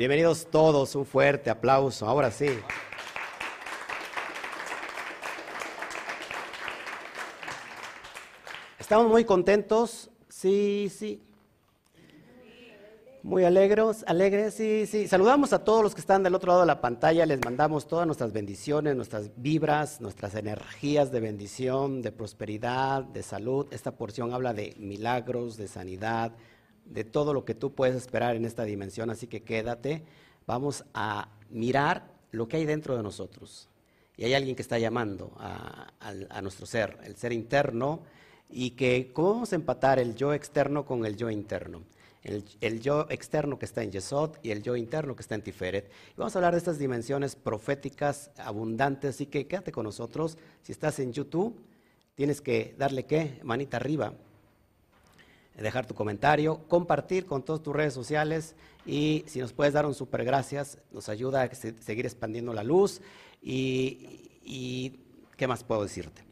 Bienvenidos todos, un fuerte aplauso. Ahora sí. Estamos muy contentos, sí, sí. Muy alegres, alegres, sí, sí. Saludamos a todos los que están del otro lado de la pantalla, les mandamos todas nuestras bendiciones, nuestras vibras, nuestras energías de bendición, de prosperidad, de salud. Esta porción habla de milagros, de sanidad, de todo lo que tú puedes esperar en esta dimensión, así que quédate. Vamos a mirar lo que hay dentro de nosotros. Y hay alguien que está llamando a, nuestro ser, el ser interno, y que cómo vamos a empatar el yo externo con el yo interno el, yo externo que está en Yesod y el yo interno que está en Tiferet. Y vamos a hablar de estas dimensiones proféticas abundantes, así que quédate con nosotros. Si estás en YouTube, tienes que darle qué, manita arriba, dejar tu comentario, compartir con todas tus redes sociales y si nos puedes dar un super gracias, nos ayuda a seguir expandiendo la luz y, y ¿qué más puedo decirte?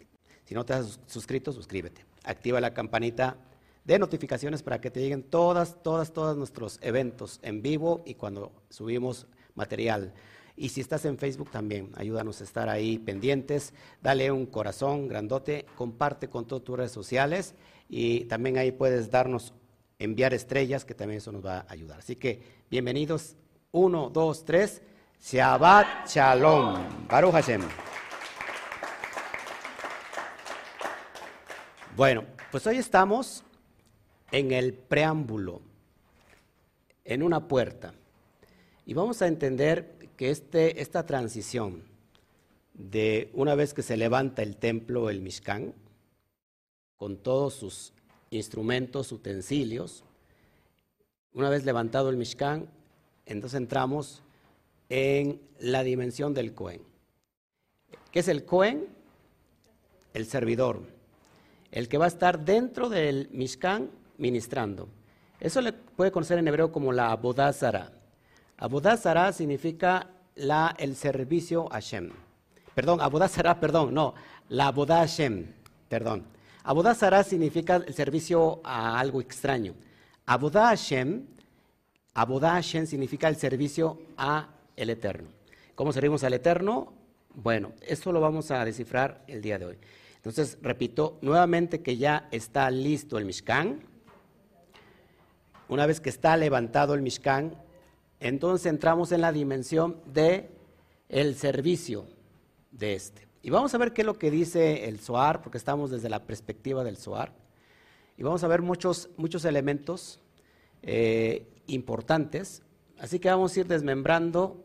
Si no te has suscrito, suscríbete. Activa la campanita de notificaciones para que te lleguen todas, todas, todos nuestros eventos en vivo y cuando subimos material. Y si estás en Facebook también, ayúdanos a estar ahí pendientes, dale un corazón grandote, comparte con todas tus redes sociales y también ahí puedes darnos, enviar estrellas, que también eso nos va a ayudar. Así que bienvenidos, uno, dos, tres, Shabbat Shalom, Baruch Hashem. Bueno, pues hoy estamos en el preámbulo, en una puerta. Y vamos a entender que este, esta transición de una vez que se levanta el templo, el Mishkan, con todos sus instrumentos, utensilios, una vez levantado el Mishkan, entonces entramos en la dimensión del Cohen. ¿Qué es el Cohen? El servidor, el que va a estar dentro del Mishkan ministrando. Eso le puede conocer en hebreo como la abodazara. Abodazara significa la, el servicio a Hashem. Perdón, abodazara, perdón, no, la abodá Hashem, perdón. Abodazara significa el servicio a algo extraño. Abodá abodá Hashem significa el servicio a el Eterno. ¿Cómo servimos al Eterno? Bueno, eso lo vamos a descifrar el día de hoy. Entonces, repito nuevamente que ya está listo el Mishkan, una vez que está levantado el Mishkan, entonces entramos en la dimensión de el servicio de este. Y vamos a ver qué es lo que dice el Zohar, porque estamos desde la perspectiva del Zohar. Y vamos a ver muchos, muchos elementos eh, importantes. Así que vamos a ir desmembrando.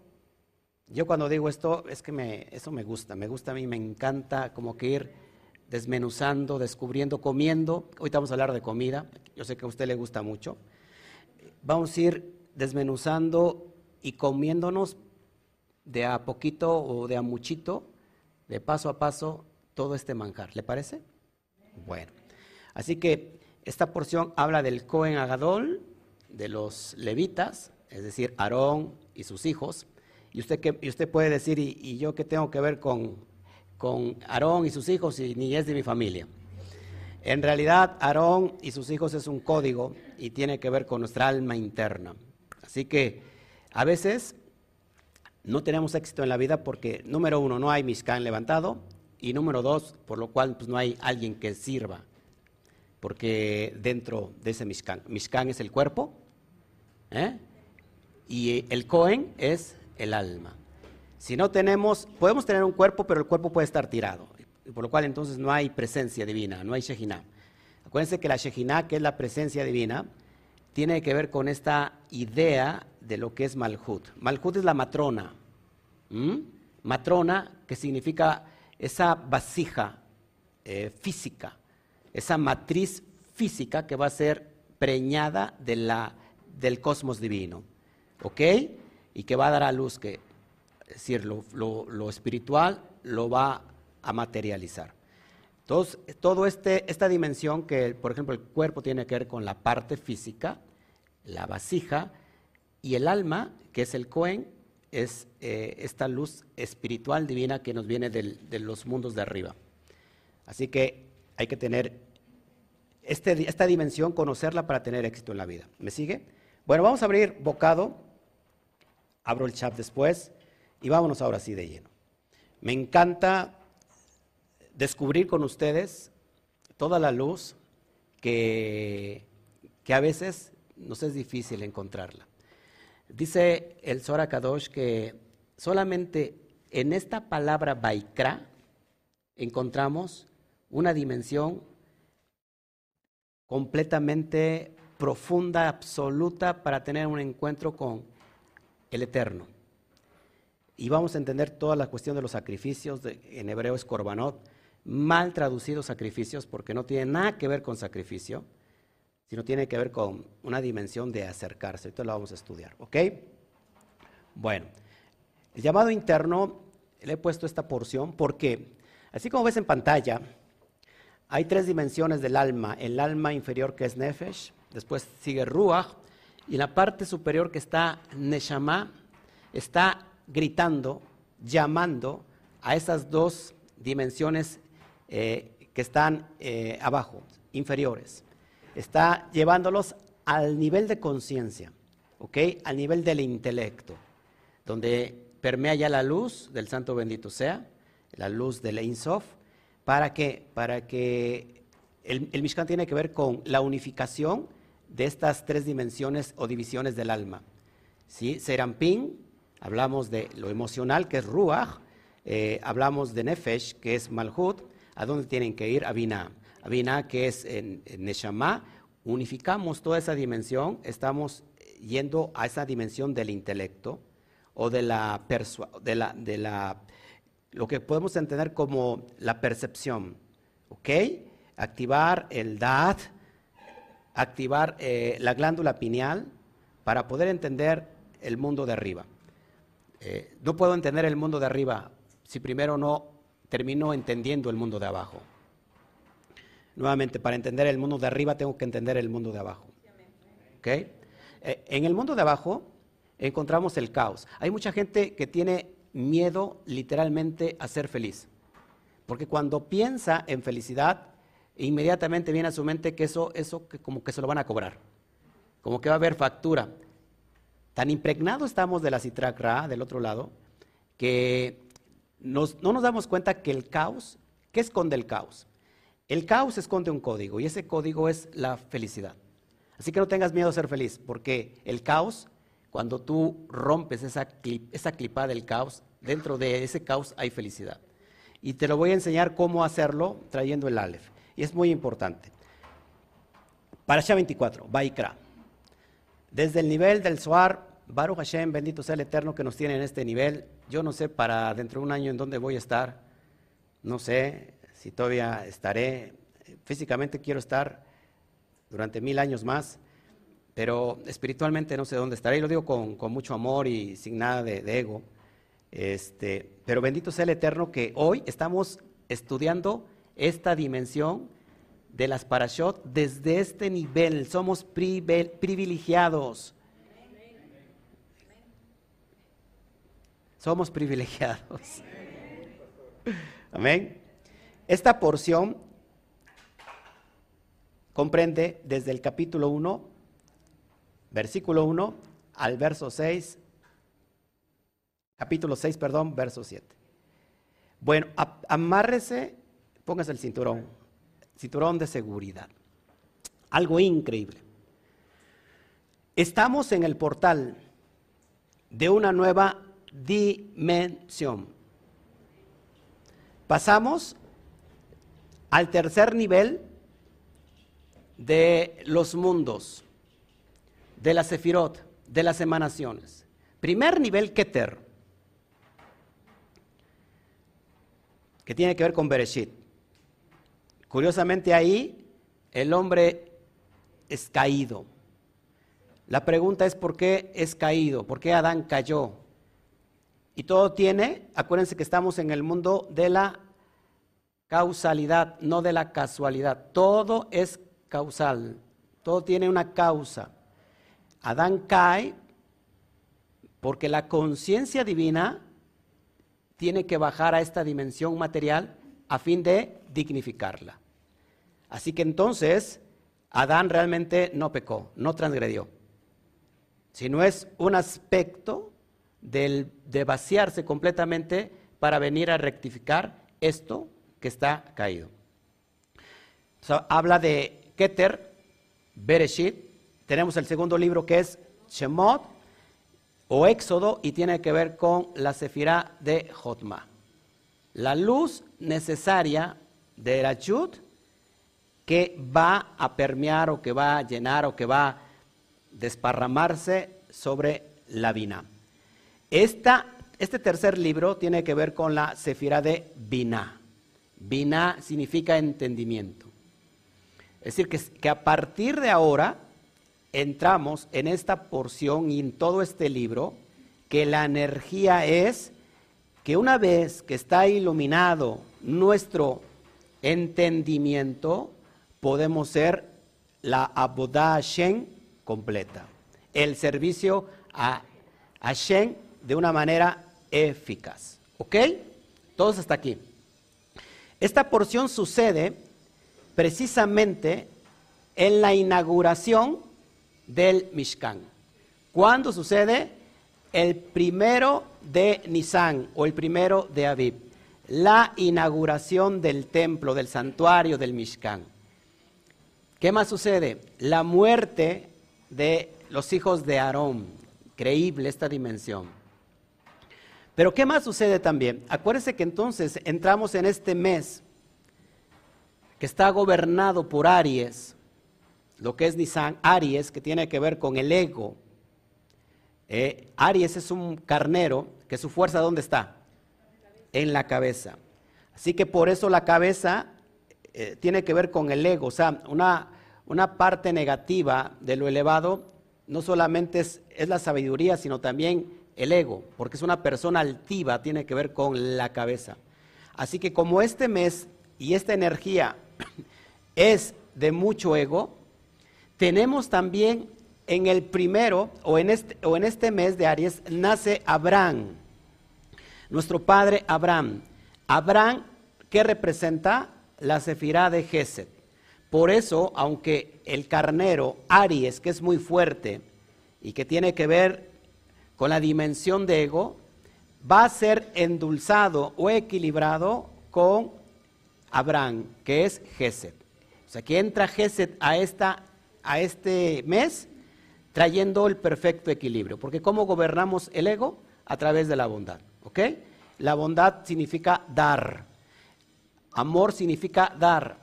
Yo cuando digo esto, es que me, eso me gusta, me gusta a mí, me encanta como que ir desmenuzando, descubriendo, comiendo. Hoy vamos a hablar de comida, yo sé que a usted le gusta mucho vamos a ir desmenuzando y comiéndonos de a poquito o de a muchito, de paso a paso, todo este manjar. ¿Le parece? Bueno, así que esta porción habla del Cohen Agadol, de los levitas, es decir, Aarón y sus hijos. Y usted, que, y usted puede decir, ¿y, yo qué tengo que ver con, con Aarón y sus hijos y ni es de mi familia? En realidad, Aarón y sus hijos es un código y tiene que ver con nuestra alma interna. Así que a veces no tenemos éxito en la vida porque, número uno, no hay Mishkan levantado y número dos, por lo cual pues, no hay alguien que sirva. Porque dentro de ese Mishkan, Mishkan es el cuerpo ¿eh? y el Cohen es el alma. Si no tenemos, podemos tener un cuerpo, pero el cuerpo puede estar tirado por lo cual entonces no hay presencia divina, no hay Shekinah. Acuérdense que la Shekinah, que es la presencia divina, tiene que ver con esta idea de lo que es Malhut. Malhut es la matrona. Matrona, que significa esa vasija eh, física, esa matriz física que va a ser preñada de la, del cosmos divino. ¿Ok? Y que va a dar a luz que, es decir, lo, lo espiritual lo va a materializar. Entonces, toda este, esta dimensión que, por ejemplo, el cuerpo tiene que ver con la parte física, la vasija, y el alma, que es el Cohen, es eh, esta luz espiritual divina que nos viene de los mundos de arriba. Así que hay que tener este, esta dimensión, conocerla para tener éxito en la vida. ¿Me sigue? Bueno, vamos a abrir bocado abro el chat después y vámonos ahora sí de lleno. Me encanta descubrir con ustedes toda la luz que, que a veces nos es difícil encontrarla. Dice el Sora Kadosh que solamente en esta palabra Baikra encontramos una dimensión completamente profunda, absoluta, para tener un encuentro con el Eterno. Y vamos a entender toda la cuestión de los sacrificios, en hebreo es korbanot, mal traducidos sacrificios, porque no tiene nada que ver con sacrificio, sino tiene que ver con una dimensión de acercarse. Esto lo vamos a estudiar, ¿ok? Bueno, el llamado interno, le he puesto esta porción porque, así como ves en pantalla, hay tres dimensiones del alma. El alma inferior que es Nefesh, después sigue Ruach, y la parte superior que está Neshama, está gritando, llamando a esas dos dimensiones eh, que están eh, abajo, inferiores. Está llevándolos al nivel de conciencia, ¿ok? Al nivel del intelecto, donde permea ya la luz del Santo Bendito sea, la luz del Ein Sof, para que, para que el, el Mishkan tiene que ver con la unificación de estas tres dimensiones o divisiones del alma. ¿Sí? Serampín, hablamos de lo emocional, que es Ruach, eh, hablamos de Nefesh, que es Malhut, ¿a dónde tienen que ir? A Binah. A Binah, que es en, Neshama, unificamos toda esa dimensión, estamos yendo a esa dimensión del intelecto o de la, de la, de la lo que podemos entender como la percepción, ¿ok? Activar el DAD, activar eh, la glándula pineal para poder entender el mundo de arriba. Eh, no puedo entender el mundo de arriba si primero no termino entendiendo el mundo de abajo. Nuevamente, para entender el mundo de arriba tengo que entender el mundo de abajo. ¿Okay? Eh, en el mundo de abajo encontramos el caos. Hay mucha gente que tiene miedo literalmente a ser feliz. Porque cuando piensa en felicidad, inmediatamente viene a su mente que eso, eso como que se lo van a cobrar. Como que va a haber factura. Tan impregnados estamos de la citracra del otro lado, que no nos damos cuenta que el caos, ¿qué esconde el caos? El caos esconde un código y ese código es la felicidad. Así que no tengas miedo a ser feliz, porque el caos cuando tú rompes esa, clipa del caos, dentro de ese caos hay felicidad. Y te lo voy a enseñar cómo hacerlo trayendo el Aleph. Y es muy importante. Parasha 24, Baikra. Desde el nivel del Suar, Baruch Hashem, bendito sea el Eterno que nos tiene en este nivel. Yo no sé para dentro de un año en dónde voy a estar. No sé si todavía estaré. Físicamente quiero estar durante mil años más pero espiritualmente no sé dónde estaré, y lo digo con, mucho amor y sin nada de, ego. Este, pero bendito sea el Eterno que hoy estamos estudiando esta dimensión de las parashot desde este nivel. Somos privilegiados. Somos privilegiados. Amén. Esta porción comprende desde el capítulo 1 versículo 1 al verso 6, capítulo 6, perdón, verso 7. Bueno, amárrese, póngase el cinturón, cinturón de seguridad. Algo increíble. Estamos en el portal de una nueva dimensión. Pasamos al tercer nivel de los mundos de la Sefirot, de las emanaciones. Primer nivel Keter, que tiene que ver con Bereshit. Curiosamente ahí el hombre es caído. La pregunta es por qué es caído, por qué Adán cayó. Y todo tiene, acuérdense que estamos en el mundo de la causalidad, no de la casualidad. Todo es causal, todo tiene una causa. Adán cae porque la conciencia divina tiene que bajar a esta dimensión material a fin de dignificarla. Así que entonces Adán realmente no pecó, no transgredió, sino es un aspecto de vaciarse completamente para venir a rectificar esto que está caído. habla de Keter, Bereshit, tenemos el segundo libro que es Shemot o Éxodo y tiene que ver con la Sefirá de Jotma. La luz necesaria de la que va a permear o que va a llenar o que va a desparramarse sobre la vina. este tercer libro tiene que ver con la Sefirá de Vina. Vina significa entendimiento. Es decir, que, que a partir de ahora entramos en esta porción y en todo este libro, que la energía es que una vez que está iluminado nuestro entendimiento, podemos ser la Abodá Hashem completa. El servicio a Hashem de una manera eficaz. ¿Ok? Todos hasta aquí. Esta porción sucede precisamente en la inauguración del Mishkan. ¿Cuándo sucede? El primero de Nisan o el primero de Aviv. La inauguración del templo, del santuario del Mishkan. ¿Qué más sucede? La muerte de los hijos de Aarón. Creíble esta dimensión. Pero ¿qué más sucede también? Acuérdense que entonces entramos en este mes que está gobernado por Aries, lo que es Nisan, Aries, que tiene que ver con el ego. Eh, Aries es un carnero que su fuerza ¿dónde está? En la cabeza. Así que por eso la cabeza eh, tiene que ver con el ego, o sea, una, una parte negativa de lo elevado no solamente es, es, la sabiduría, sino también el ego, porque es una persona altiva, tiene que ver con la cabeza. Así que como este mes y esta energía es de mucho ego, tenemos también en el primero o en este, o en este mes de Aries nace Abraham, nuestro padre Abraham. Abraham, ¿qué representa? La sefirá de Geset. Por eso, aunque el carnero Aries, que es muy fuerte y que tiene que ver con la dimensión de ego, va a ser endulzado o equilibrado con Abraham, que es Geset. O sea, que entra Geset a esta a este mes trayendo el perfecto equilibrio. Porque ¿cómo gobernamos el ego? A través de la bondad. ¿Ok? La bondad significa dar. Amor significa dar.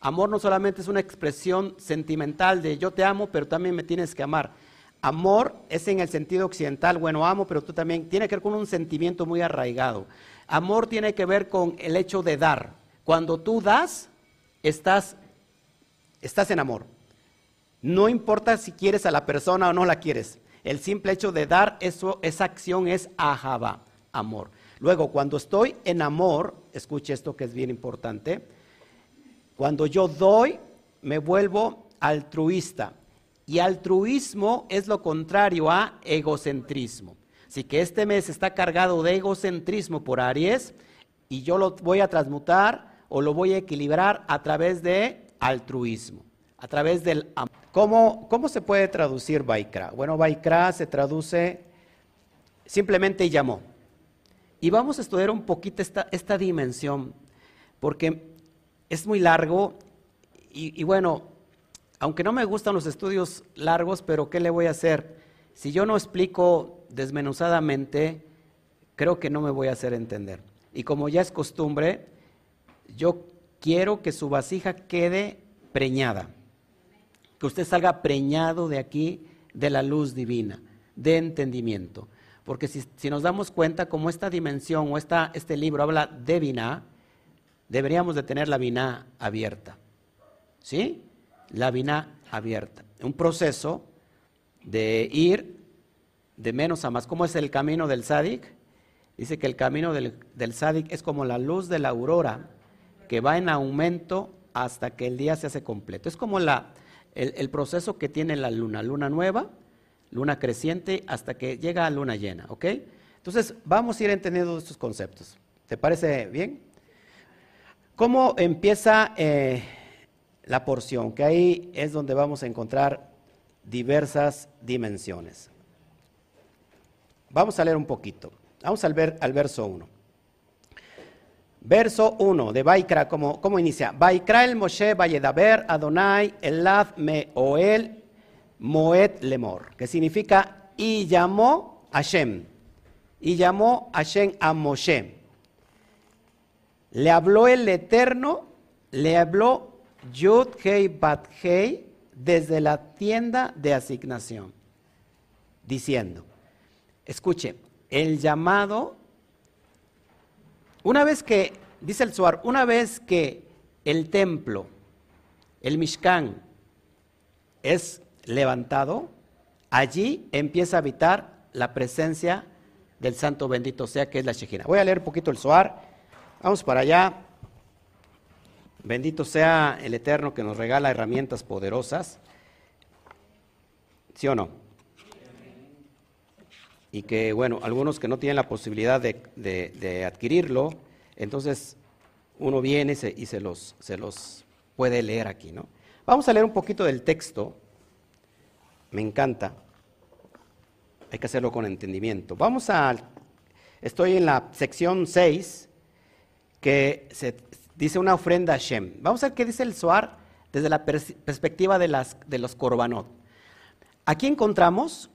Amor no solamente es una expresión sentimental de yo te amo, pero también me tienes que amar. Amor es en el sentido occidental, bueno, amo, pero tú también, tiene que ver con un sentimiento muy arraigado. Amor tiene que ver con el hecho de dar. Cuando tú das, estás, estás en amor. No importa si quieres a la persona o no la quieres. El simple hecho de dar eso, esa acción es ajaba, amor. Luego, cuando estoy en amor, escuche esto que es bien importante. Cuando yo doy, me vuelvo altruista. Y altruismo es lo contrario a egocentrismo. Así que este mes está cargado de egocentrismo por Aries y yo lo voy a transmutar o lo voy a equilibrar a través de altruismo, a través del amor. ¿Cómo, se puede traducir Baikra? Bueno, Baikra se traduce simplemente llamó. Y vamos a estudiar un poquito esta, esta dimensión, porque es muy largo y, y, bueno, aunque no me gustan los estudios largos, pero ¿qué le voy a hacer? Si yo no explico desmenuzadamente, creo que no me voy a hacer entender. Y como ya es costumbre, yo quiero que su vasija quede preñada que usted salga preñado de aquí de la luz divina, de entendimiento. Porque si, nos damos cuenta, como esta dimensión o esta, este libro habla de Vina, deberíamos de tener la Vina abierta. ¿Sí? La Vina abierta. Un proceso de ir de menos a más. ¿Cómo es el camino del Sadik? Dice que el camino del, del Sadik es como la luz de la aurora, que va en aumento hasta que el día se hace completo. Es como la, el, proceso que tiene la luna, luna nueva, luna creciente, hasta que llega a luna llena, ¿ok? Entonces, vamos a ir entendiendo estos conceptos. ¿Te parece bien? ¿Cómo empieza eh, la porción? Que ahí es donde vamos a encontrar diversas dimensiones. Vamos a leer un poquito. Vamos al, ver, al verso 1. Verso 1 de Baikra, ¿cómo, cómo inicia? Baikra el Moshe Vayedaber Adonai Elad Meoel Moed Lemor, que significa y llamó Hashem. Y llamó Hashem a Moshe. Le habló el Eterno, le habló Yud Hei Bat Hei desde la tienda de asignación, diciendo, escuche, el llamado, una vez que, dice el Suar, una vez que el templo, el Mishkan, es levantado, allí empieza a habitar la presencia del Santo bendito sea que es la Shejina. Voy a leer un poquito el Suar, vamos para allá. Bendito sea el Eterno que nos regala herramientas poderosas. ¿Sí o no? Y que, bueno, algunos que no tienen la posibilidad de, adquirirlo, entonces uno viene y se, los, se los puede leer aquí, ¿no? Vamos a leer un poquito del texto. Me encanta. Hay que hacerlo con entendimiento. Vamos a. Estoy en la sección 6, que se, dice una ofrenda a Shem. Vamos a ver qué dice el Zohar desde la perspectiva de, las, de los korbanot. Aquí encontramos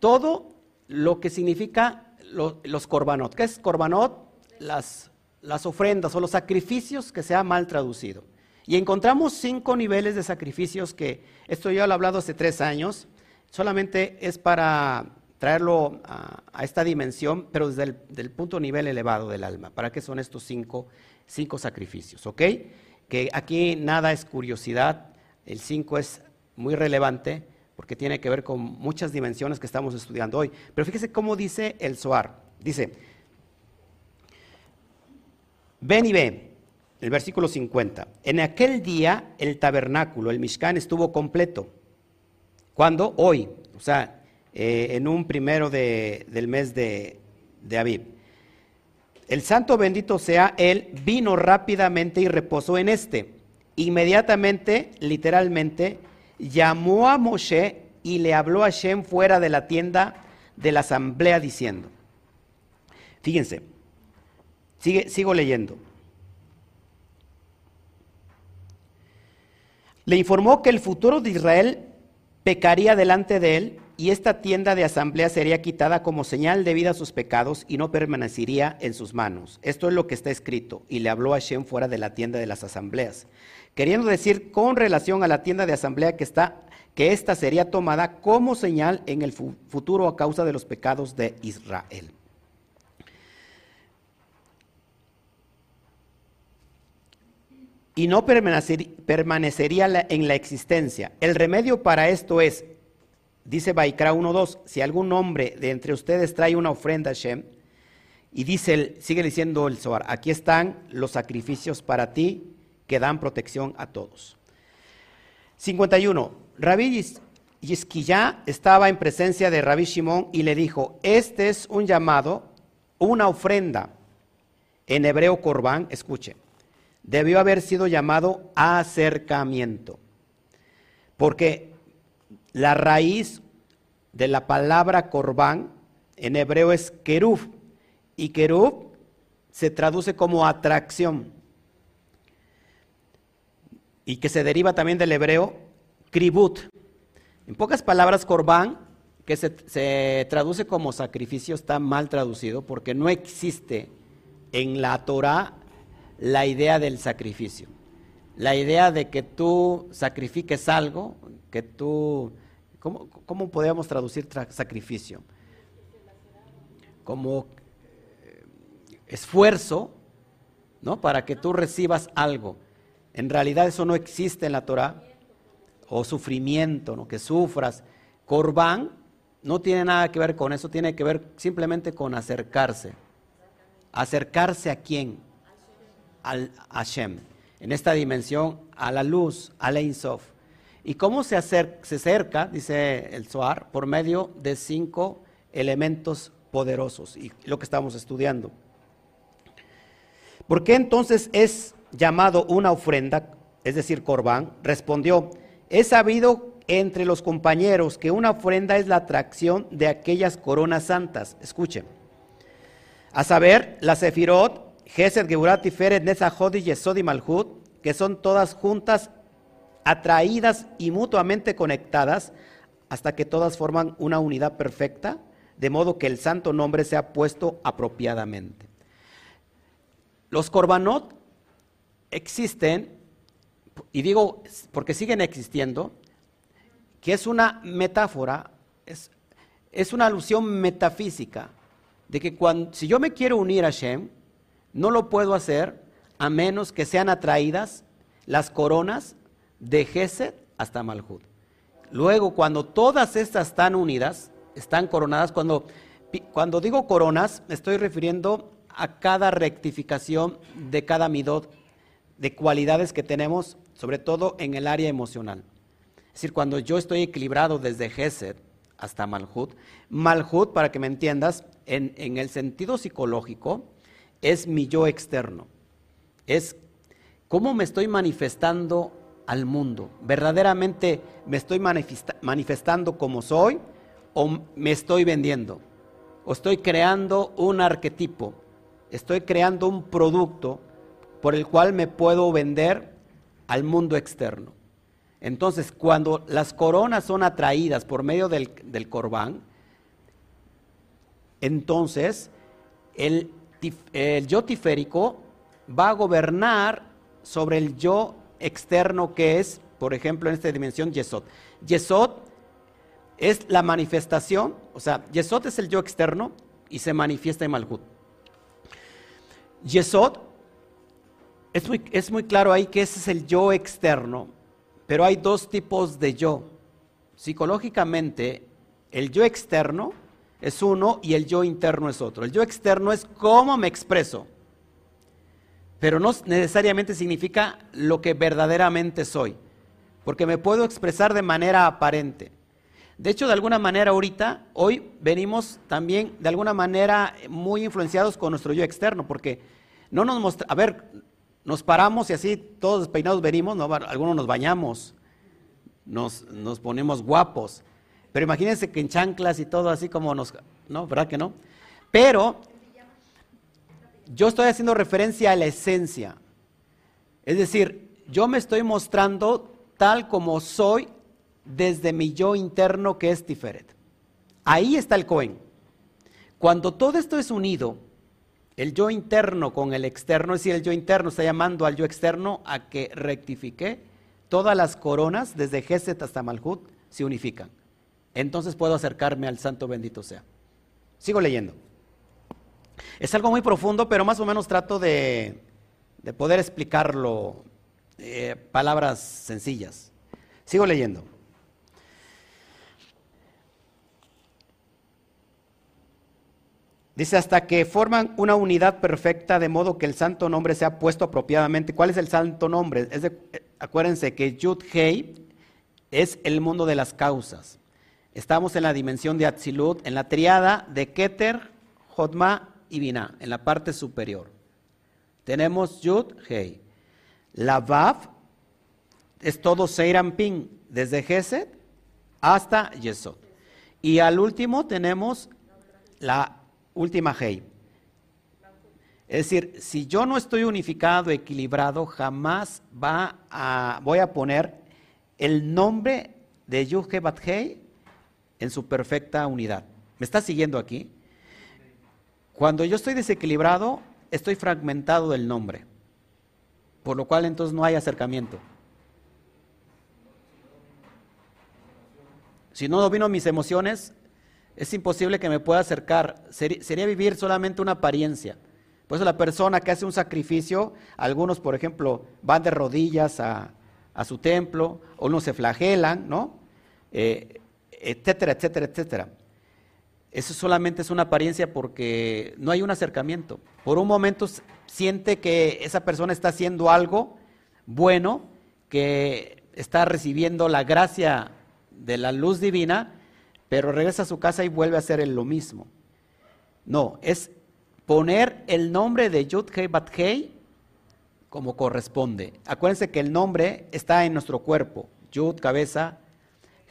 todo lo que significa los korbanot. ¿Qué es korbanot? Las, las ofrendas o los sacrificios que se ha mal traducido. Y encontramos cinco niveles de sacrificios que, esto ya lo he hablado hace tres años, solamente es para traerlo a, esta dimensión, pero desde el punto nivel elevado del alma. ¿Para qué son estos cinco cinco sacrificios, ¿ok? Que aquí nada es curiosidad, el cinco es muy relevante porque tiene que ver con muchas dimensiones que estamos estudiando hoy. Pero fíjese cómo dice el Zohar. Dice, ven y ve, el versículo 50. En aquel día el tabernáculo, el Mishkan, estuvo completo. ¿Cuándo? Hoy, o sea, eh, en un primero del mes de, de Aviv. El santo bendito sea él, vino rápidamente y reposó en este. Inmediatamente, literalmente, llamó a Moshe y le habló a Shem fuera de la tienda de la asamblea diciendo, fíjense, sigo leyendo. Le informó que el futuro de Israel pecaría delante de él y esta tienda de asamblea sería quitada como señal de vida a sus pecados y no permanecería en sus manos. Esto es lo que está escrito. Y le habló a Shem fuera de la tienda de las asambleas. Queriendo decir con relación a la tienda de asamblea que está que ésta sería tomada como señal en el futuro a causa de los pecados de Israel. Y no permanecería en la existencia. El remedio para esto es Dice Baikra 1.2, si algún hombre de entre ustedes trae una ofrenda a Shem, y dice, sigue diciendo el Zohar, aquí están los sacrificios para ti que dan protección a todos. 51. Rabbi Yisquiyá estaba en presencia de Rabbi Shimon y le dijo, este es un llamado, una ofrenda. En hebreo corbán, escuche, debió haber sido llamado acercamiento. Porque la raíz de la palabra corbán en hebreo es kerub y kerub se traduce como atracción y que se deriva también del hebreo kribut. En pocas palabras, corbán, que se, se, traduce como sacrificio, está mal traducido porque no existe en la Torah la idea del sacrificio. La idea de que tú sacrifiques algo, que tú ¿Cómo, podríamos traducir sacrificio? Como eh, esfuerzo, ¿no? Para que tú recibas algo. En realidad eso no existe en la Torah. O sufrimiento, ¿no? Que sufras. Corbán no tiene nada que ver con eso, tiene que ver simplemente con acercarse. ¿Acercarse a quién? Al Hashem. En esta dimensión, a la luz, a la Insof. ¿Y cómo se, acerca, dice el Zohar, por medio de cinco elementos poderosos? Y lo que estamos estudiando. ¿Por qué entonces es llamado una ofrenda, es decir, corbán? Respondió, he sabido entre los compañeros que una ofrenda es la atracción de aquellas coronas santas. Escuchen. A saber, la Sefirot, Gesed, Geburat, Tiferet, Nezahod y Yesod que son todas juntas, atraídas y mutuamente conectadas, hasta que todas forman una unidad perfecta, de modo que el santo nombre sea puesto apropiadamente. Los korbanot existen, y digo porque siguen existiendo, que es una metáfora, es, es una alusión metafísica, de que cuando, si yo me quiero unir a Shem, no lo puedo hacer a menos que sean atraídas las coronas de Gesed hasta Malhud. Luego, cuando todas estas están unidas, están coronadas, cuando, cuando digo coronas, me estoy refiriendo a cada rectificación de cada midot, de cualidades que tenemos, sobre todo en el área emocional. Es decir, cuando yo estoy equilibrado desde Gesed hasta Malhut, Malhut, para que me entiendas, en, en el sentido psicológico, es mi yo externo. Es cómo me estoy manifestando al mundo. ¿Verdaderamente me estoy manifestando como soy o me estoy vendiendo? ¿O estoy creando un arquetipo? Estoy creando un producto por el cual me puedo vender al mundo externo. Entonces, cuando las coronas son atraídas por medio del, del corbán, entonces el, el yo tiférico va a gobernar sobre el yo externo que es, por ejemplo, en esta dimensión, Yesod. Yesod es la manifestación, o sea, Yesod es el yo externo y se manifiesta en Malhut. Yesod, es muy, es muy claro ahí que ese es el yo externo, pero hay dos tipos de yo. Psicológicamente, el yo externo es uno y el yo interno es otro. El yo externo es cómo me expreso pero no necesariamente significa lo que verdaderamente soy, porque me puedo expresar de manera aparente. De hecho, de alguna manera ahorita, hoy venimos también de alguna manera muy influenciados con nuestro yo externo, porque no nos muestra, a ver, nos paramos y así todos despeinados venimos, ¿no? algunos nos bañamos, nos, nos ponemos guapos, pero imagínense que en chanclas y todo así como nos, ¿no? ¿Verdad que no? Pero yo estoy haciendo referencia a la esencia. Es decir, yo me estoy mostrando tal como soy desde mi yo interno que es Tiferet. Ahí está el Cohen. Cuando todo esto es unido, el yo interno con el externo, es decir, el yo interno está llamando al yo externo a que rectifique, todas las coronas, desde Geset hasta Malhut, se unifican. Entonces puedo acercarme al santo bendito sea. Sigo leyendo. Es algo muy profundo, pero más o menos trato de, poder explicarlo, eh, palabras sencillas. Sigo leyendo. Dice, hasta que forman una unidad perfecta de modo que el santo nombre sea puesto apropiadamente. ¿Cuál es el santo nombre? Eh, acuérdense que Yud Hei es el mundo de las causas. Estamos en la dimensión de Atzilut, en la triada de Keter, Jotma y Binah, en la parte superior. Tenemos Yud, Hei. La Vav es todo Pin, desde Geset hasta Yesod. Y al último tenemos la última Hei. Es decir, si yo no estoy unificado, equilibrado, jamás va a, voy a poner el nombre de Yud Hei en su perfecta unidad. ¿Me está siguiendo aquí? Cuando yo estoy desequilibrado, estoy fragmentado del nombre, por lo cual entonces no hay acercamiento. Si no domino mis emociones, es imposible que me pueda acercar. Sería vivir solamente una apariencia. Por eso la persona que hace un sacrificio, algunos, por ejemplo, van de rodillas a, su templo, o unos se flagelan, ¿no? Eh, etcétera, etcétera, etcétera. Eso solamente es una apariencia porque no hay un acercamiento. Por un momento siente que esa persona está haciendo algo bueno, que está recibiendo la gracia de la luz divina, pero regresa a su casa y vuelve a hacer lo mismo. No, es poner el nombre de Yud Hei como corresponde. Acuérdense que el nombre está en nuestro cuerpo. Yud, cabeza,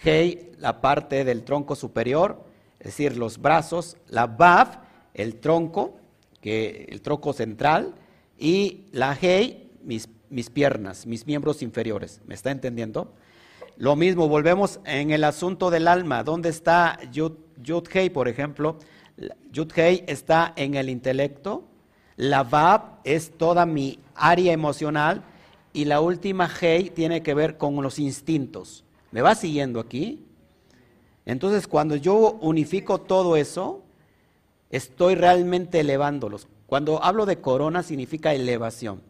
Hei, la parte del tronco superior, es decir, los brazos, la Vav, el tronco, que, el tronco central, y la Hei, mis, mis piernas, mis miembros inferiores. ¿Me está entendiendo? Lo mismo, volvemos en el asunto del alma. ¿Dónde está Yud, Yud Hei, por ejemplo? Yud Hei está en el intelecto, la Vav es toda mi área emocional y la última Hei tiene que ver con los instintos. ¿Me va siguiendo aquí? Entonces, cuando yo unifico todo eso, estoy realmente elevándolos. Cuando hablo de corona significa elevación.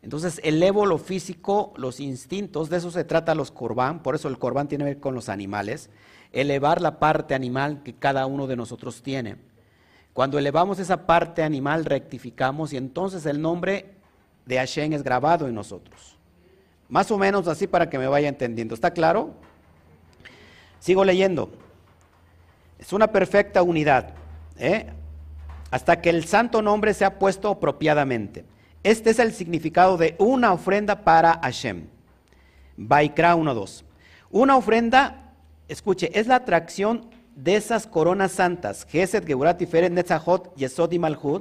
Entonces, elevo lo físico, los instintos, de eso se trata los corbán, por eso el corbán tiene que ver con los animales, elevar la parte animal que cada uno de nosotros tiene. Cuando elevamos esa parte animal, rectificamos y entonces el nombre de Hashem es grabado en nosotros. Más o menos así para que me vaya entendiendo. ¿Está claro? Sigo leyendo. Es una perfecta unidad. ¿eh? Hasta que el santo nombre sea puesto apropiadamente. Este es el significado de una ofrenda para Hashem. Baikra 1.2. Una ofrenda, escuche, es la atracción de esas coronas santas, Gesed, Geburat, Tiferet, Netzahot, Yesod y Malhud,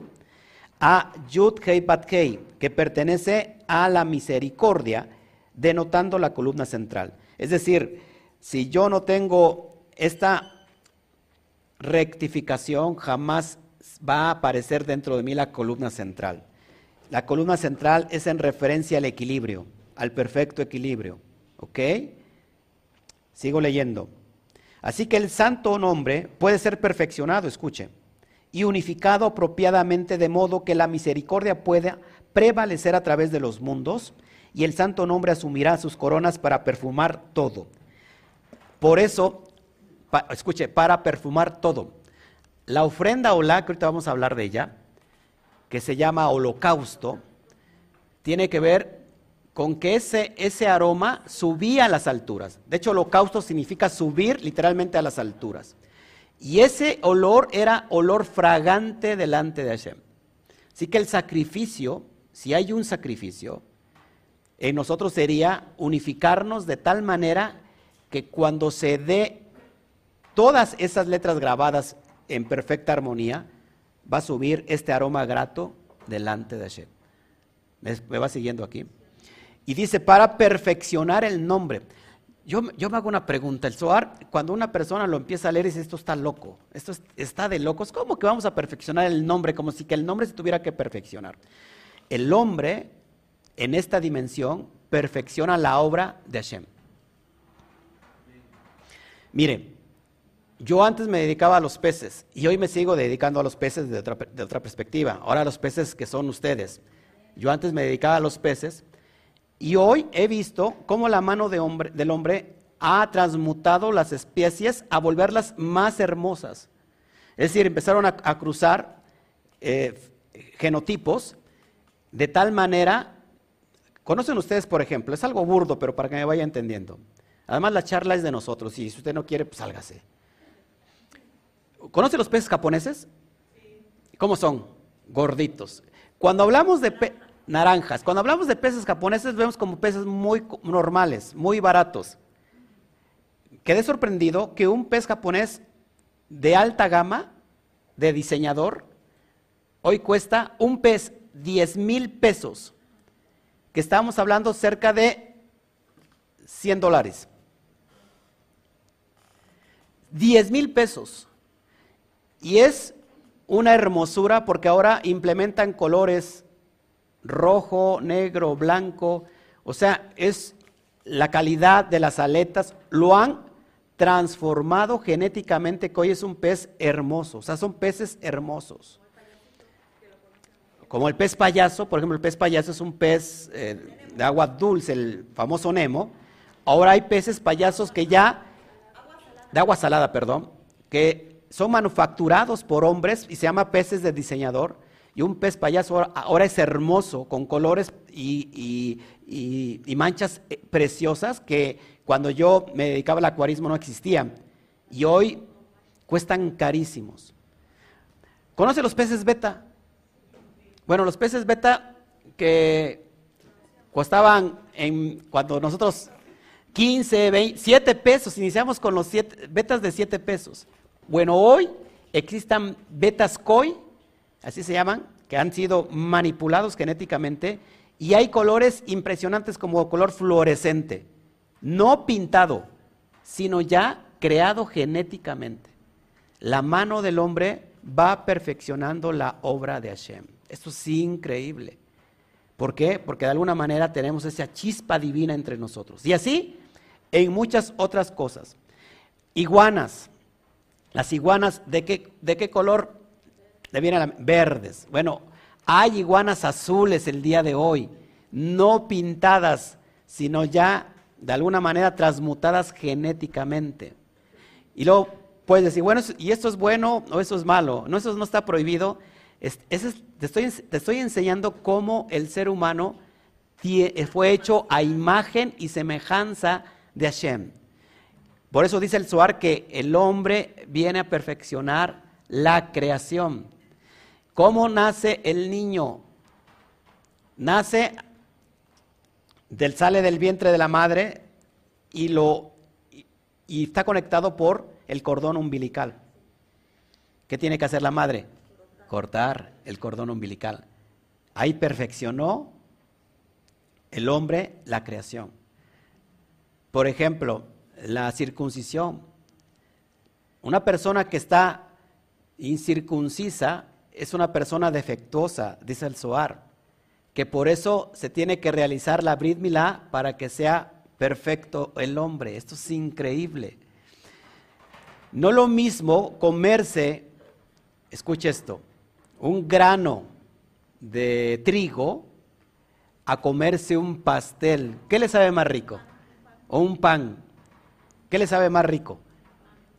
a Yud Hei Bat que pertenece a la misericordia, denotando la columna central. Es decir, si yo no tengo esta rectificación, jamás va a aparecer dentro de mí la columna central. La columna central es en referencia al equilibrio, al perfecto equilibrio. ¿Ok? Sigo leyendo. Así que el santo nombre puede ser perfeccionado, escuche, y unificado apropiadamente de modo que la misericordia pueda prevalecer a través de los mundos y el santo nombre asumirá sus coronas para perfumar todo. Por eso, escuche, para perfumar todo. La ofrenda olá, que ahorita vamos a hablar de ella, que se llama holocausto, tiene que ver con que ese, ese aroma subía a las alturas. De hecho, holocausto significa subir literalmente a las alturas. Y ese olor era olor fragante delante de Hashem. Así que el sacrificio, si hay un sacrificio, en nosotros sería unificarnos de tal manera que cuando se dé todas esas letras grabadas en perfecta armonía, va a subir este aroma grato delante de Hashem. ¿Me va siguiendo aquí? Y dice, para perfeccionar el nombre. Yo, yo, me hago una pregunta. El Zohar, cuando una persona lo empieza a leer, dice, esto está loco, esto está de locos. ¿Cómo que vamos a perfeccionar el nombre? Como si que el nombre se tuviera que perfeccionar. El hombre, en esta dimensión, perfecciona la obra de Hashem. Mire, yo antes me dedicaba a los peces y hoy me sigo dedicando a los peces de otra, perspectiva. Ahora los peces que son ustedes. Yo antes me dedicaba a los peces y hoy he visto cómo la mano de hombre, del hombre ha transmutado las especies a volverlas más hermosas. Es decir, empezaron a, cruzar eh, genotipos de tal manera, conocen ustedes, por ejemplo, es algo burdo, pero para que me vaya entendiendo. Además, la charla es de nosotros y si usted no quiere, pues sálgase. ¿Conoce los peces japoneses? ¿Cómo son? Gorditos. Cuando hablamos de naranjas. Cuando hablamos de peces japoneses, vemos como peces muy normales, muy baratos. Quedé sorprendido que un pez japonés de alta gama, de diseñador, hoy cuesta un pez 10 mil pesos, que estamos hablando cerca de 100 dólares. 10 mil pesos. Y es una hermosura porque ahora implementan colores rojo, negro, blanco. O sea, es la calidad de las aletas. Lo han transformado genéticamente, que hoy es un pez hermoso. O sea, son peces hermosos. Como el pez payaso, por ejemplo, el pez payaso es un pez eh, de agua dulce, el famoso Nemo. Ahora hay peces payasos que ya, de agua salada, perdón, que son manufacturados por hombres y se llama peces de diseñador y un pez payaso ahora, es hermoso, con colores y, manchas eh, preciosas que cuando yo me dedicaba al acuarismo no existían. Y hoy cuestan carísimos. ¿Conoce los peces beta? Bueno, los peces beta que costaban en, cuando nosotros 15, 20, 7 pesos. Iniciamos con los betas de 7 pesos. Bueno, hoy existan betas COI, así se llaman, que han sido manipulados genéticamente y hay colores impresionantes como color fluorescente, no pintado, sino ya creado genéticamente. La mano del hombre va perfeccionando la obra de Hashem. Esto es increíble. ¿Por qué? Porque de alguna manera tenemos esa chispa divina entre nosotros. Y así en muchas otras cosas. Iguanas. Las iguanas, ¿de qué, de qué color vienen? Verdes. Bueno, hay iguanas azules el día de hoy, no pintadas, sino ya de alguna manera transmutadas genéticamente. Y luego puedes decir, bueno, ¿y esto es bueno o eso es malo? No, eso no está prohibido. Te, estoy, enseñando cómo el ser humano fue hecho a imagen y semejanza de Hashem. Por eso dice el Suar que el hombre viene a perfeccionar la creación. ¿Cómo nace el niño? Nace del sale del vientre de la madre y y está conectado por el cordón umbilical. ¿Qué tiene que hacer la madre? Cortar el cordón umbilical. Ahí perfeccionó el hombre la creación. Por ejemplo, la circuncisión. Una persona que está incircuncisa es una persona defectuosa, dice el Zohar, que por eso se tiene que realizar la Brit Milá para que sea perfecto el hombre. Esto es increíble. No lo mismo comerse, escuche esto, un grano de trigo a comerse un pastel. ¿Qué le sabe más rico? O un pan. ¿Qué le sabe más rico?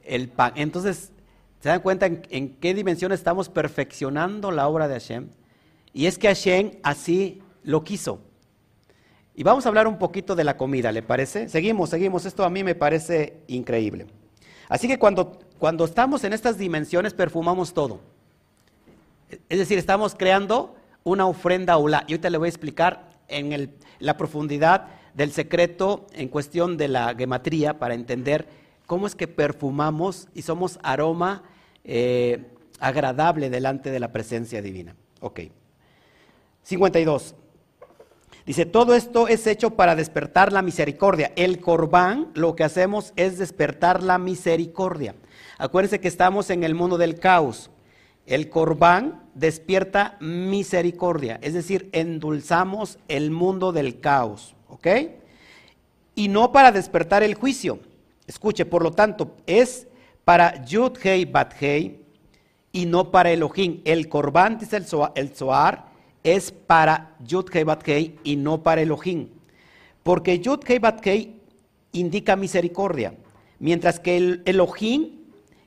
El pan. Entonces, ¿se dan cuenta en, qué dimensión estamos perfeccionando la obra de Hashem? Y es que Hashem así lo quiso. Y vamos a hablar un poquito de la comida, ¿le parece? Seguimos, seguimos. Esto a mí me parece increíble. Así que cuando, cuando estamos en estas dimensiones, perfumamos todo. Es decir, estamos creando una ofrenda la Y ahorita le voy a explicar en la profundidad del secreto en cuestión de la gematría para entender cómo es que perfumamos y somos aroma eh, agradable delante de la presencia divina. Ok. 52. Dice, todo esto es hecho para despertar la misericordia. El corbán, lo que hacemos es despertar la misericordia. Acuérdense que estamos en el mundo del caos. El corbán despierta misericordia, es decir, endulzamos el mundo del caos. ¿Ok? Y no para despertar el juicio. Escuche, por lo tanto, es para Yud Hei Bat Hei y no para Elohim. El Corban, dice el, Zohar, es para Yud Hei Bat Hei y no para Elohim. Porque Yud Hei Bat Hei indica misericordia, mientras que el Elohim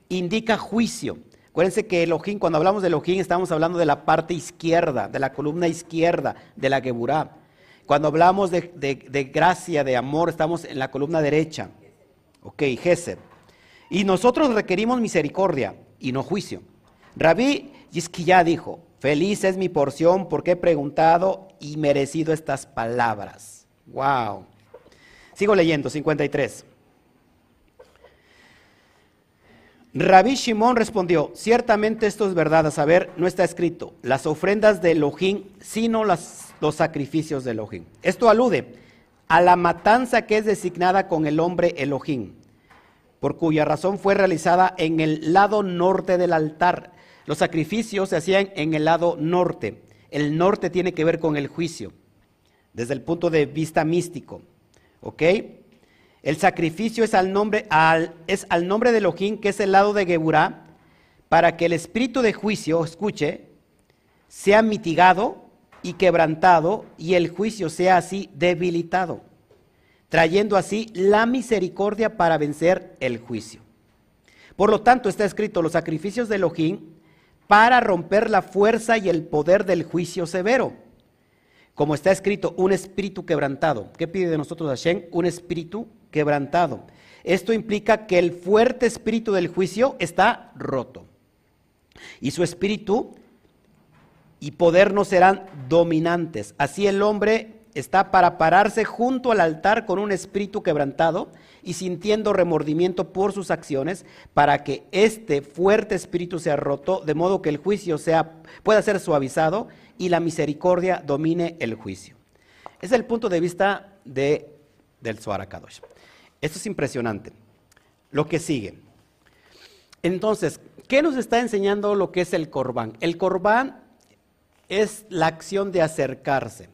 indica juicio. Acuérdense que Elohim, cuando hablamos de Elohim, estamos hablando de la parte izquierda, de la columna izquierda de la Geburah. Cuando hablamos de, gracia, de amor, estamos en la columna derecha. Ok, Gesed. Y nosotros requerimos misericordia y no juicio. Rabí ya dijo, feliz es mi porción porque he preguntado y merecido estas palabras. Wow. Sigo leyendo, 53. Rabí Shimón respondió, ciertamente esto es verdad, a saber, no está escrito, las ofrendas de Elohim, sino los sacrificios de Elohim. Esto alude a la matanza que es designada con el hombre Elohim, por cuya razón fue realizada en el lado norte del altar. Los sacrificios se hacían en el lado norte. El norte tiene que ver con el juicio, desde el punto de vista místico. ¿Ok? El sacrificio es al nombre, es al nombre de Elohim, que es el lado de Geburá, para que el espíritu de juicio, escuche, sea mitigado y quebrantado y el juicio sea así debilitado, trayendo así la misericordia para vencer el juicio. Por lo tanto, está escrito los sacrificios de Elohim para romper la fuerza y el poder del juicio severo. Como está escrito, un espíritu quebrantado. ¿Qué pide de nosotros Hashem? Un espíritu quebrantado. Esto implica que el fuerte espíritu del juicio está roto. Y su espíritu y poder no serán dominantes. Así el hombre está para pararse junto al altar con un espíritu quebrantado y sintiendo remordimiento por sus acciones, para que este fuerte espíritu sea roto, de modo que el juicio sea, pueda ser suavizado y la misericordia domine el juicio. Es el punto de vista de, del Zohar. Esto es impresionante. Lo que sigue. Entonces, ¿qué nos está enseñando lo que es el corbán? El corbán es la acción de acercarse.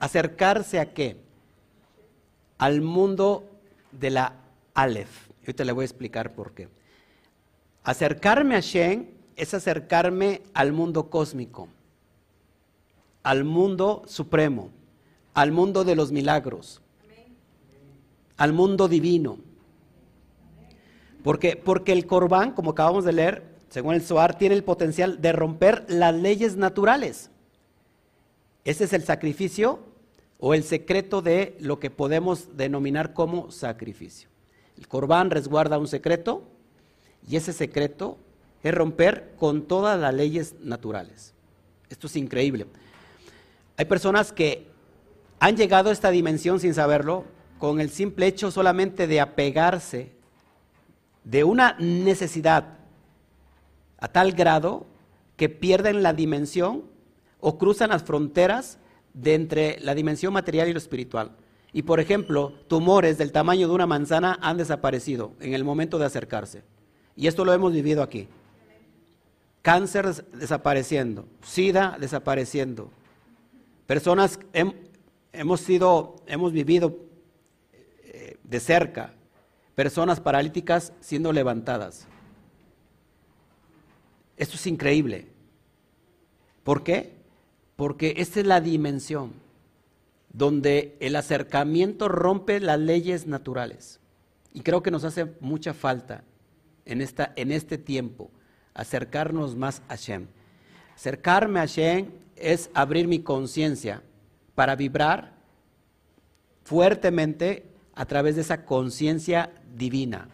¿Acercarse a qué? Al mundo de la Aleph. Ahorita le voy a explicar por qué. Acercarme a Shen es acercarme al mundo cósmico, al mundo supremo, al mundo de los milagros, al mundo divino. Porque, porque el Corbán, como acabamos de leer, según el Zohar, tiene el potencial de romper las leyes naturales. Ese es el sacrificio o el secreto de lo que podemos denominar como sacrificio. El Corbán resguarda un secreto y ese secreto es romper con todas las leyes naturales. Esto es increíble. Hay personas que han llegado a esta dimensión sin saberlo, con el simple hecho solamente de apegarse de una necesidad a tal grado que pierden la dimensión o cruzan las fronteras de entre la dimensión material y lo espiritual. Y por ejemplo, tumores del tamaño de una manzana han desaparecido en el momento de acercarse. Y esto lo hemos vivido aquí. Cáncer desapareciendo, SIDA desapareciendo. Personas hemos sido, hemos vivido eh, de cerca personas paralíticas siendo levantadas. Esto es increíble. ¿Por qué? Porque esta es la dimensión donde el acercamiento rompe las leyes naturales. Y creo que nos hace mucha falta en, esta, en este tiempo acercarnos más a Shem. Acercarme a Shem es abrir mi conciencia para vibrar fuertemente a través de esa conciencia divina,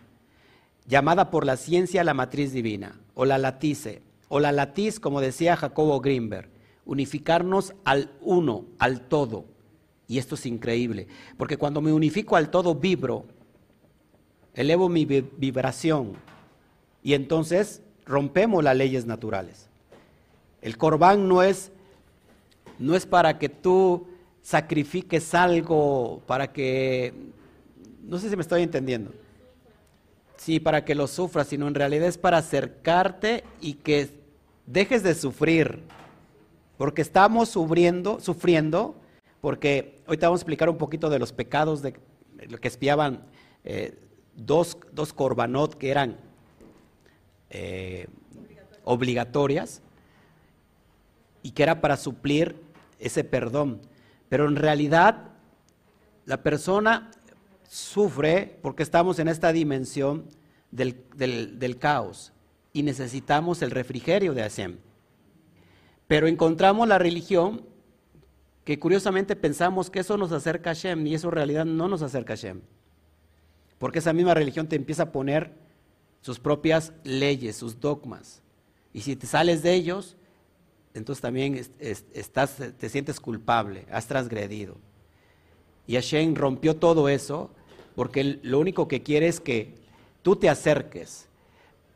llamada por la ciencia la matriz divina, o la latice, o la latiz, como decía Jacobo Greenberg, unificarnos al uno, al todo. Y esto es increíble, porque cuando me unifico al todo, vibro, elevo mi vibración, y entonces rompemos las leyes naturales. El corbán no es, no es para que tú sacrifiques algo, para que no sé si me estoy entendiendo. Sí, para que lo sufras, sino en realidad es para acercarte y que dejes de sufrir. Porque estamos sufriendo, sufriendo, porque ahorita vamos a explicar un poquito de los pecados de lo que espiaban eh, dos, dos corbanot que eran eh, obligatorias y que era para suplir ese perdón. Pero en realidad la persona sufre porque estamos en esta dimensión del, caos y necesitamos el refrigerio de Hashem. Pero encontramos la religión que curiosamente pensamos que eso nos acerca a Hashem y eso en realidad no nos acerca a Hashem. Porque esa misma religión te empieza a poner sus propias leyes, sus dogmas. Y si te sales de ellos, entonces también estás, te sientes culpable, has transgredido. Y Hashem rompió todo eso porque lo único que quiere es que tú te acerques.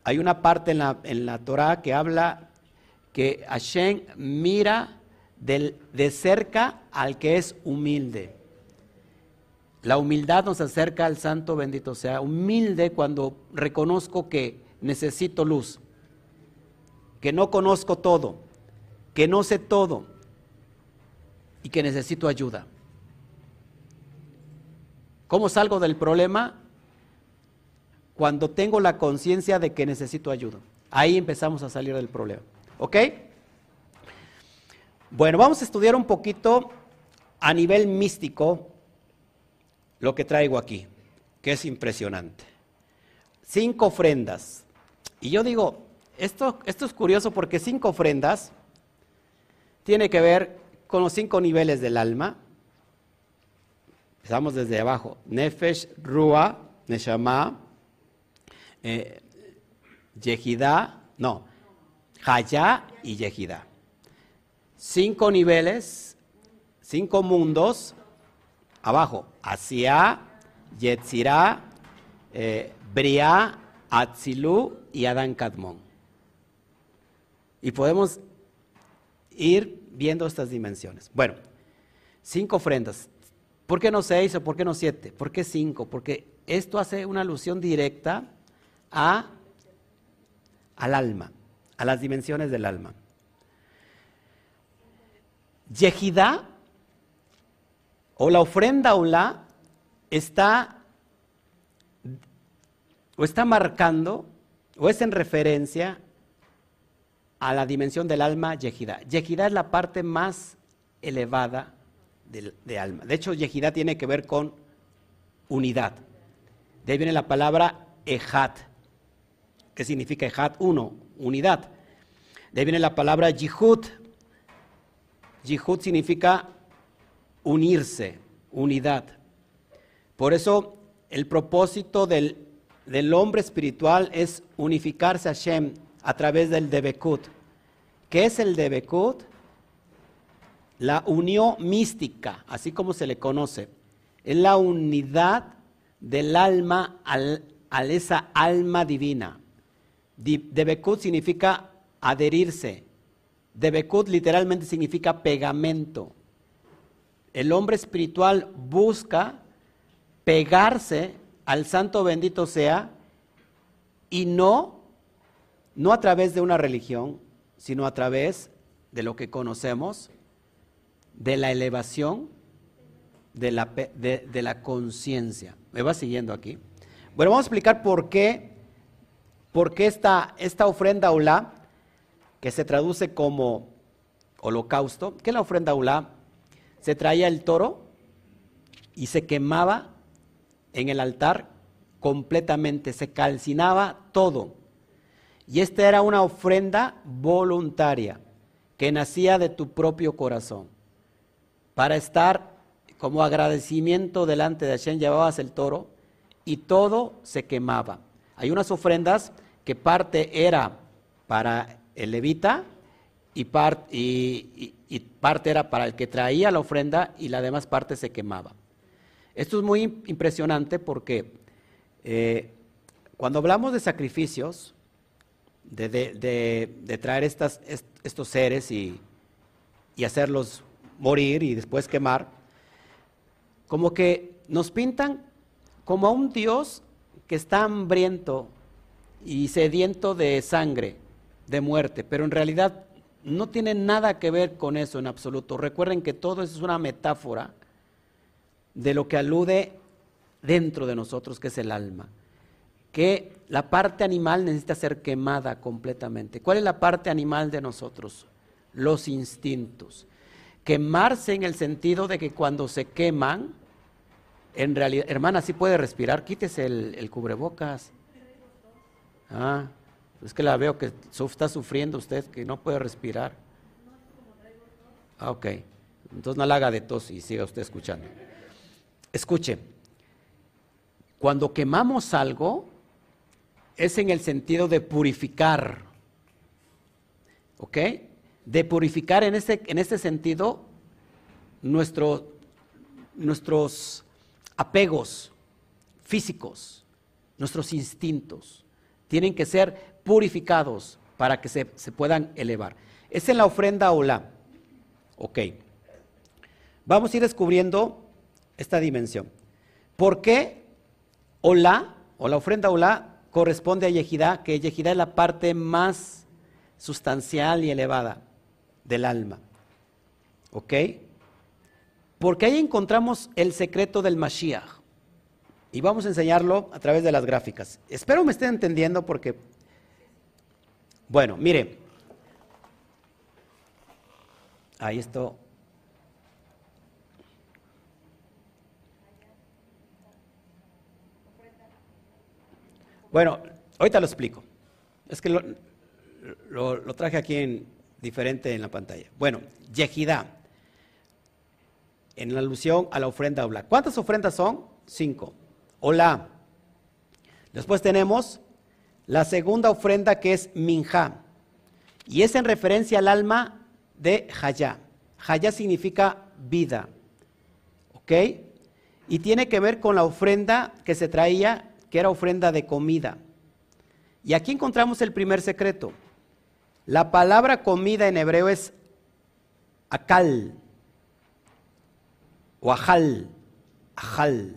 Hay una parte en la, en la Torah que habla que Hashem mira de cerca al que es humilde. La humildad nos acerca al santo bendito sea. Humilde cuando reconozco que necesito luz, que no conozco todo, que no sé todo y que necesito ayuda. ¿Cómo salgo del problema? Cuando tengo la conciencia de que necesito ayuda. Ahí empezamos a salir del problema. ¿Ok? Bueno, vamos a estudiar un poquito a nivel místico lo que traigo aquí, que es impresionante. Cinco ofrendas. Y yo digo, esto, esto es curioso porque cinco ofrendas tiene que ver con los cinco niveles del alma Empezamos desde abajo. Nefesh, Rua, Neshama, eh, no, Haya y Yehida. Cinco niveles, cinco mundos abajo, Asia, Yetzirah, eh, Briah, Atzilú y Adán Kadmon. Y podemos ir viendo estas dimensiones. Bueno, cinco ofrendas. ¿Por qué no seis o por qué no siete? ¿Por qué cinco? Porque esto hace una alusión directa a, al alma, a las dimensiones del alma. Yehidá o la ofrenda la está o está marcando o es en referencia a la dimensión del alma Yehidá. Yehidá es la parte más elevada de, alma. De hecho, Yehidá tiene que ver con unidad. De ahí viene la palabra Ejat. ¿Qué significa Ejat? Uno, unidad. De ahí viene la palabra Yihud. Yihud significa unirse, unidad. Por eso el propósito del, del hombre espiritual es unificarse a Shem a través del Debekut. ¿Qué es el Debekut? La unión mística, así como se le conoce. Es la unidad del alma al, a esa alma divina. Debekut significa adherirse. Debekut literalmente significa pegamento. El hombre espiritual busca pegarse al santo bendito sea y no no a través de una religión, sino a través de lo que conocemos, de la elevación de la, de, la conciencia. ¿Me va siguiendo aquí? Bueno, vamos a explicar por qué, por qué esta, esta ofrenda Ulá, que se traduce como holocausto, ¿qué es la ofrenda Ulá? Se traía el toro y se quemaba en el altar completamente, se calcinaba todo y esta era una ofrenda voluntaria que nacía de tu propio corazón. Para estar como agradecimiento delante de Hashem llevabas el toro y todo se quemaba. Hay unas ofrendas que parte era para el levita y, parte era para el que traía la ofrenda y la demás parte se quemaba. Esto es muy impresionante porque eh, cuando hablamos de sacrificios, de, traer estas, estos seres y, y hacerlos morir y después quemar, como que nos pintan como a un Dios que está hambriento y sediento de sangre, de muerte, pero en realidad no tiene nada que ver con eso en absoluto. Recuerden que todo eso es una metáfora de lo que alude dentro de nosotros, que es el alma que la parte animal necesita ser quemada completamente. ¿Cuál es la parte animal de nosotros? Los instintos. Quemarse en el sentido de que cuando se queman, en realidad, hermana, ¿sí puede respirar? Quítese el, cubrebocas. Ah, es que la veo que está sufriendo usted, que no puede respirar. Ah, ok. Entonces no la haga de tos y siga usted escuchando. Escuche, cuando quemamos algo, es en el sentido de purificar. ¿Ok? De purificar en este, en sentido nuestro, nuestros apegos físicos, nuestros instintos. Tienen que ser purificados para que se, puedan elevar. Es en la ofrenda Olá. Ok. Vamos a ir descubriendo esta dimensión. ¿Por qué Olá o la ofrenda Olá corresponde a Yehidá, que Yehidá es la parte más sustancial y elevada del alma. ¿Ok? Porque ahí encontramos el secreto del Mashiach. Y vamos a enseñarlo a través de las gráficas. Espero me estén entendiendo porque, bueno, mire, ahí esto. Bueno, ahorita lo explico. Es que lo, traje aquí en diferente en la pantalla. Bueno, Yehidá, en alusión a la ofrenda Ola. ¿Cuántas ofrendas son? Cinco. Hola. Después tenemos la segunda ofrenda que es Minja. Y es en referencia al alma de Hayá. Hayá significa vida. ¿Ok? y tiene que ver con la ofrenda que se traía, que era ofrenda de comida. Y aquí encontramos el primer secreto. La palabra comida en hebreo es akal o ajal, ajal,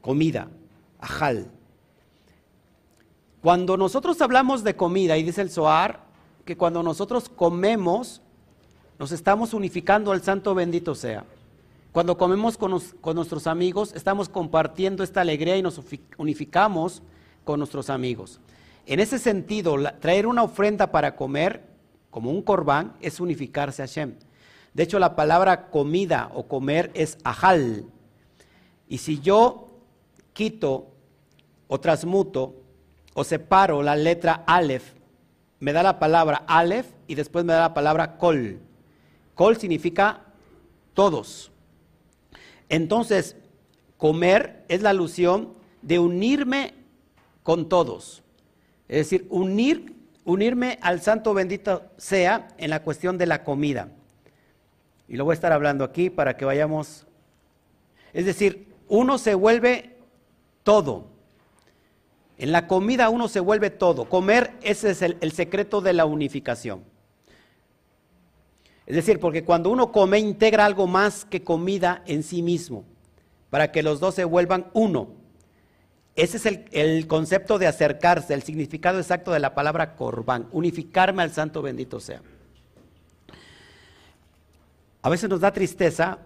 comida, ajal. Cuando nosotros hablamos de comida, y dice el Zohar, que cuando nosotros comemos, nos estamos unificando al Santo bendito sea. Cuando comemos con, nuestros amigos, estamos compartiendo esta alegría y nos unificamos con nuestros amigos. En ese sentido, traer una ofrenda para comer, como un corbán, es unificarse a Hashem. De hecho, la palabra comida o comer es ajal. Y si yo quito o transmuto o separo la letra alef, me da la palabra alef y después me da la palabra kol. Kol significa todos. Entonces, comer es la alusión de unirme con todos. Es decir, unir, unirme al santo bendito sea en la cuestión de la comida. Y lo voy a estar hablando aquí para que vayamos. Es decir, uno se vuelve todo. En la comida uno se vuelve todo. Comer, ese es el, el secreto de la unificación. Es decir, porque cuando uno come integra algo más que comida en sí mismo, para que los dos se vuelvan uno. Ese es el, concepto de acercarse, el significado exacto de la palabra corbán, unificarme al santo bendito sea. A veces nos da tristeza,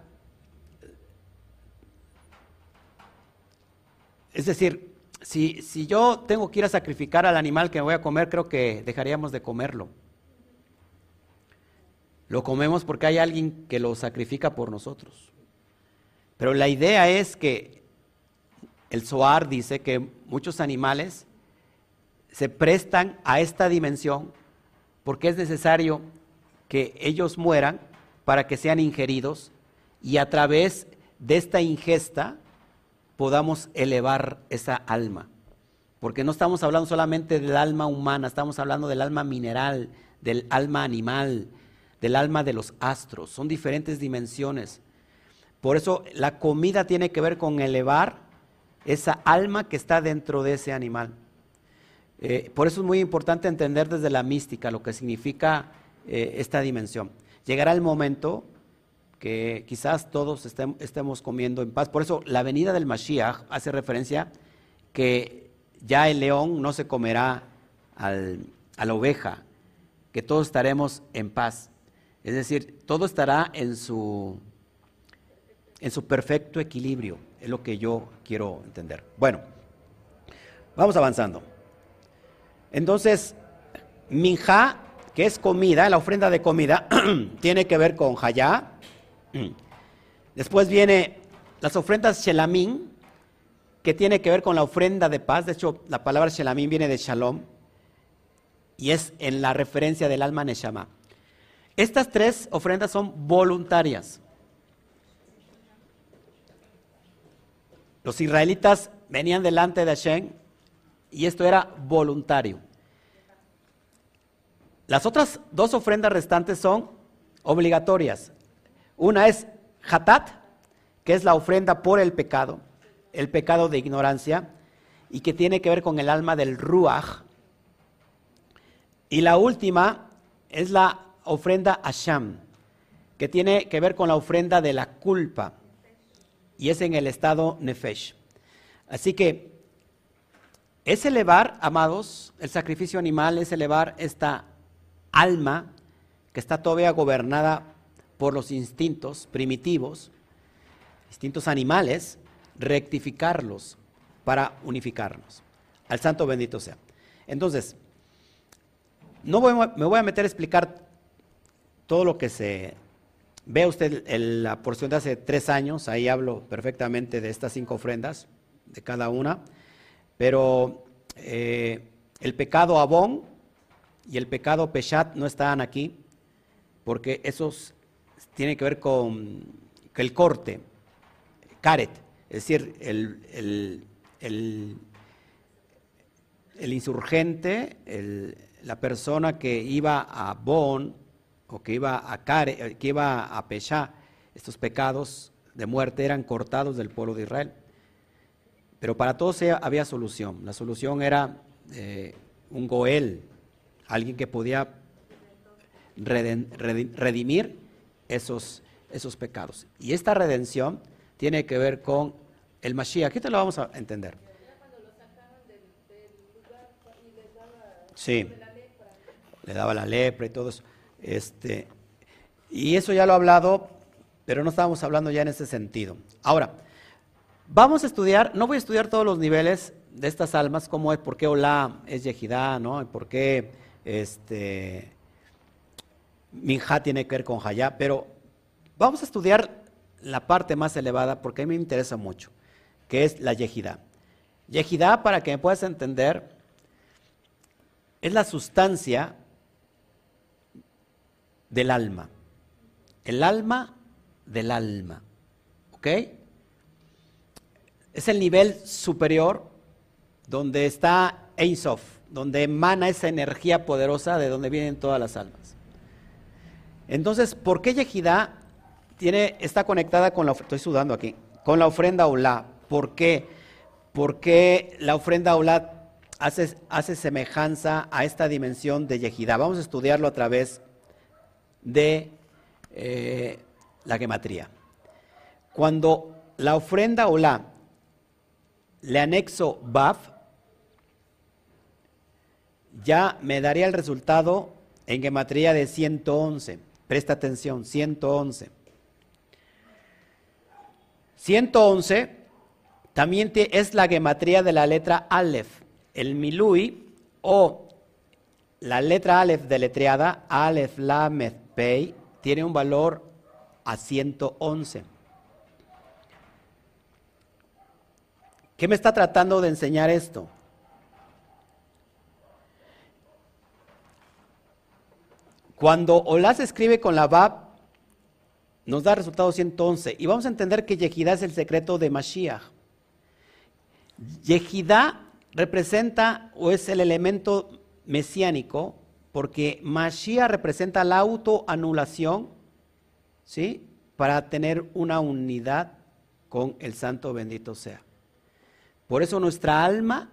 es decir, si, si yo tengo que ir a sacrificar al animal que me voy a comer, creo que dejaríamos de comerlo. Lo comemos porque hay alguien que lo sacrifica por nosotros. Pero la idea es que el Zohar dice que muchos animales se prestan a esta dimensión porque es necesario que ellos mueran para que sean ingeridos y a través de esta ingesta podamos elevar esa alma. Porque no estamos hablando solamente del alma humana, estamos hablando del alma mineral, del alma animal, del alma de los astros. Son diferentes dimensiones. Por eso la comida tiene que ver con elevar esa alma que está dentro de ese animal. Eh, por eso es muy importante entender desde la mística lo que significa eh, esta dimensión. Llegará el momento que quizás todos estemos comiendo en paz. Por eso la venida del Mashiach hace referencia que ya el león no se comerá a la oveja, que todos estaremos en paz. Es decir, todo estará en su, en su perfecto equilibrio, es lo que yo quiero entender. Bueno, vamos avanzando. Entonces, minja, que es comida, la ofrenda de comida, tiene que ver con hayá. Después viene las ofrendas shelamín, que tiene que ver con la ofrenda de paz. De hecho, la palabra shelamín viene de shalom y es en la referencia del alma neshama. Estas tres ofrendas son voluntarias. Los israelitas venían delante de Hashem y esto era voluntario. Las otras dos ofrendas restantes son obligatorias. Una es hatat, que es la ofrenda por el pecado, el pecado de ignorancia, y que tiene que ver con el alma del ruach. Y la última es la ofrenda Sham, que tiene que ver con la ofrenda de la culpa, y es en el estado Nefesh. Así que es elevar, amados, el sacrificio animal, es elevar esta alma que está todavía gobernada por los instintos primitivos, instintos animales, rectificarlos para unificarnos. Al santo bendito sea. Entonces, no me voy a meter a explicar todo lo que se... Ve usted la porción de hace tres años, ahí hablo perfectamente de estas cinco ofrendas, de cada una, pero eh, el pecado Abón y el pecado Peshat no están aquí, porque esos tienen que ver con el corte, caret, es decir, el, el, insurgente, la persona que iba a Bon o que iba a care, eh, que iba a pechar estos pecados de muerte eran cortados del pueblo de Israel. Pero para todos había solución. La solución era eh, un Goel, alguien que podía redimir esos, esos pecados. Y esta redención tiene que ver con el Mashiach. Aquí te lo vamos a entender. Sí, le daba la lepra y todo eso. Este, y eso ya lo he hablado, pero no estábamos hablando ya en ese sentido. Ahora, vamos a estudiar, no voy a estudiar todos los niveles de estas almas, cómo es, por qué Olá es Yehidá, ¿no? Y por qué este, tiene que ver con Hayá, pero vamos a estudiar la parte más elevada porque a mí me interesa mucho, que es la Yehidá. Yehidá, para que me puedas entender, es la sustancia del alma. El alma del alma. ¿Ok? Es el nivel superior donde está Ein donde emana esa energía poderosa de donde vienen todas las almas. Entonces, ¿por qué Yehidá tiene, está conectada con la estoy sudando aquí, con la ofrenda Olá? ¿Por qué? Porque la ofrenda Olá hace, hace semejanza a esta dimensión de Yehidá. Vamos a estudiarlo a través de eh, la gematría. Cuando la ofrenda Olá le anexo Baf, ya me daría el resultado en gematría de 111. Presta atención, 111. 111 también es la gematría de la letra Aleph el milui o la letra Aleph deletreada, Aleph Lamed Pei, tiene un valor a 111. ¿Qué me está tratando de enseñar esto? Cuando Olá se escribe con la Bab, nos da resultado 111. Y vamos a entender que Yehidá es el secreto de Mashiach. Yehidá representa o es el elemento mesiánico porque Mashiach representa la autoanulación, ¿sí? Para tener una unidad con el Santo bendito sea. Por eso nuestra alma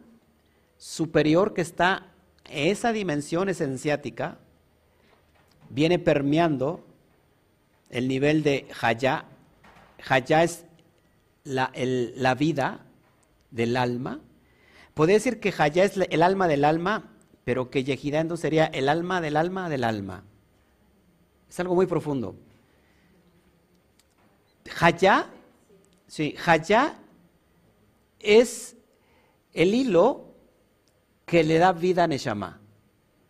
superior que está en esa dimensión esenciática viene permeando el nivel de Hayá. Hayá es la, la vida del alma Podría decir que Hayá es el alma del alma, pero que Yehidá entonces sería el alma del alma del alma. Es algo muy profundo. Hayá, sí, Hayá es el hilo que le da vida a Neshama.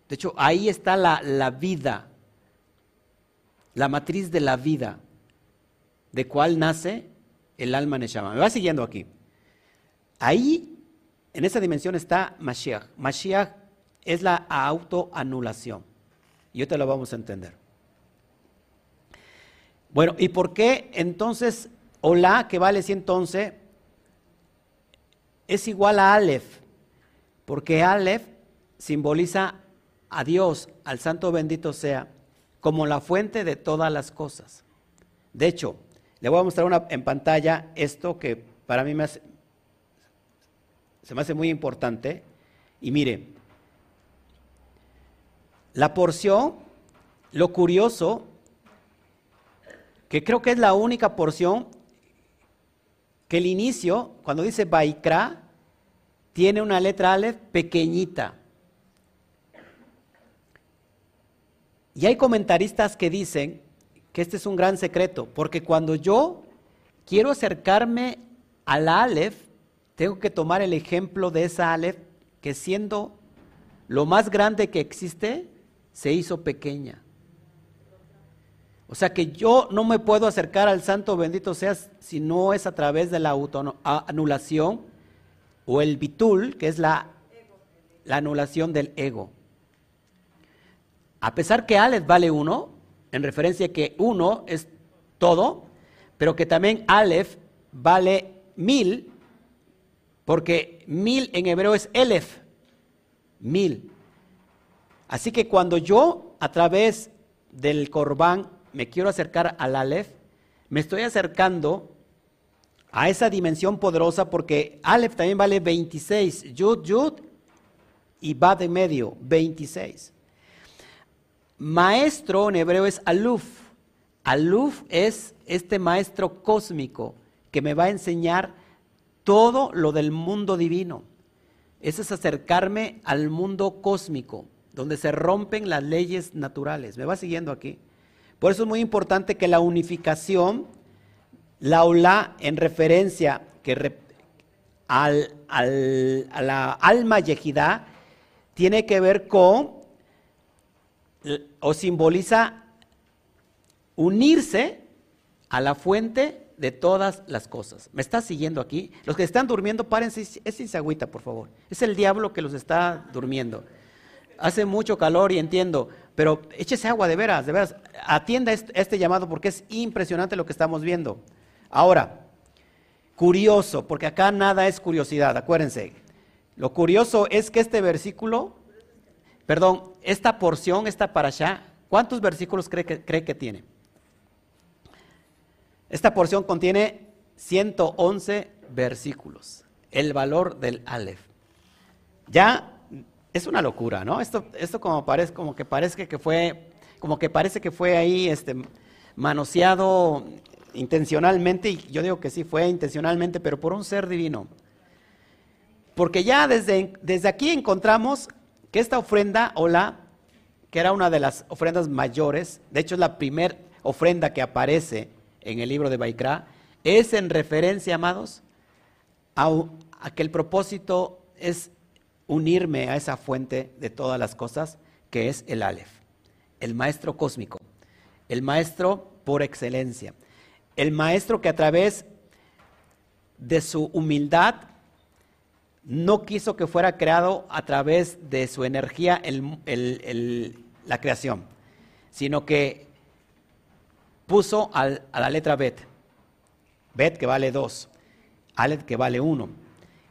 De hecho, ahí está la, la vida, la matriz de la vida, de cuál nace el alma Neshama. Me va siguiendo aquí. Ahí en esa dimensión está Mashiach. Mashiach es la autoanulación. Y ahorita lo vamos a entender. Bueno, ¿y por qué entonces Olá, que vale 111, es igual a Aleph? Porque Aleph simboliza a Dios, al Santo bendito sea, como la fuente de todas las cosas. De hecho, le voy a mostrar una, en pantalla esto que para mí me hace, se me hace muy importante. Y mire, la porción, lo curioso, que creo que es la única porción que el inicio, cuando dice Baikra, tiene una letra Aleph pequeñita. Y hay comentaristas que dicen que este es un gran secreto, porque cuando yo quiero acercarme al Aleph, tengo que tomar el ejemplo de esa Aleph que siendo lo más grande que existe, se hizo pequeña. O sea que yo no me puedo acercar al santo bendito sea si no es a través de la anulación o el bitul, que es la, la anulación del ego. A pesar que Aleph vale uno, en referencia a que uno es todo, pero que también Aleph vale mil porque mil en hebreo es elef, mil. Así que cuando yo a través del corbán me quiero acercar al alef, me estoy acercando a esa dimensión poderosa porque Aleph también vale 26, Yud, Yud y va de medio, 26. Maestro en hebreo es Aluf. Aluf es este maestro cósmico que me va a enseñar todo lo del mundo divino. Eso es acercarme al mundo cósmico, donde se rompen las leyes naturales. ¿Me va siguiendo aquí? Por eso es muy importante que la unificación la Ola en referencia que al, a la alma yejidá tiene que ver con o simboliza unirse a la fuente de todas las cosas. ¿Me está siguiendo aquí? Los que están durmiendo, párense, es agüita, por favor. Es el diablo que los está durmiendo. Hace mucho calor y entiendo, pero échese agua de veras, de veras. Atienda este llamado porque es impresionante lo que estamos viendo. Ahora, curioso, porque acá nada es curiosidad, acuérdense. Lo curioso es que este versículo, perdón, esta porción, esta para allá, ¿cuántos versículos cree que, cree que tiene? Esta porción contiene 111 versículos, el valor del Aleph. Ya es una locura, ¿no? Esto, esto como, parece, como que parece que fue, como que parece que fue ahí este, manoseado intencionalmente, y yo digo que sí fue intencionalmente, pero por un ser divino. Porque ya desde, desde aquí encontramos que esta ofrenda, hola, que era una de las ofrendas mayores, de hecho es la primera ofrenda que aparece en el libro de Baikra, es en referencia, amados, a que el propósito es unirme a esa fuente de todas las cosas, que es el Aleph, el maestro cósmico, el maestro por excelencia el maestro que a través de su humildad no quiso que fuera creado a través de su energía la creación, sino que puso a la letra Bet, Bet que vale dos, Aleph que vale uno.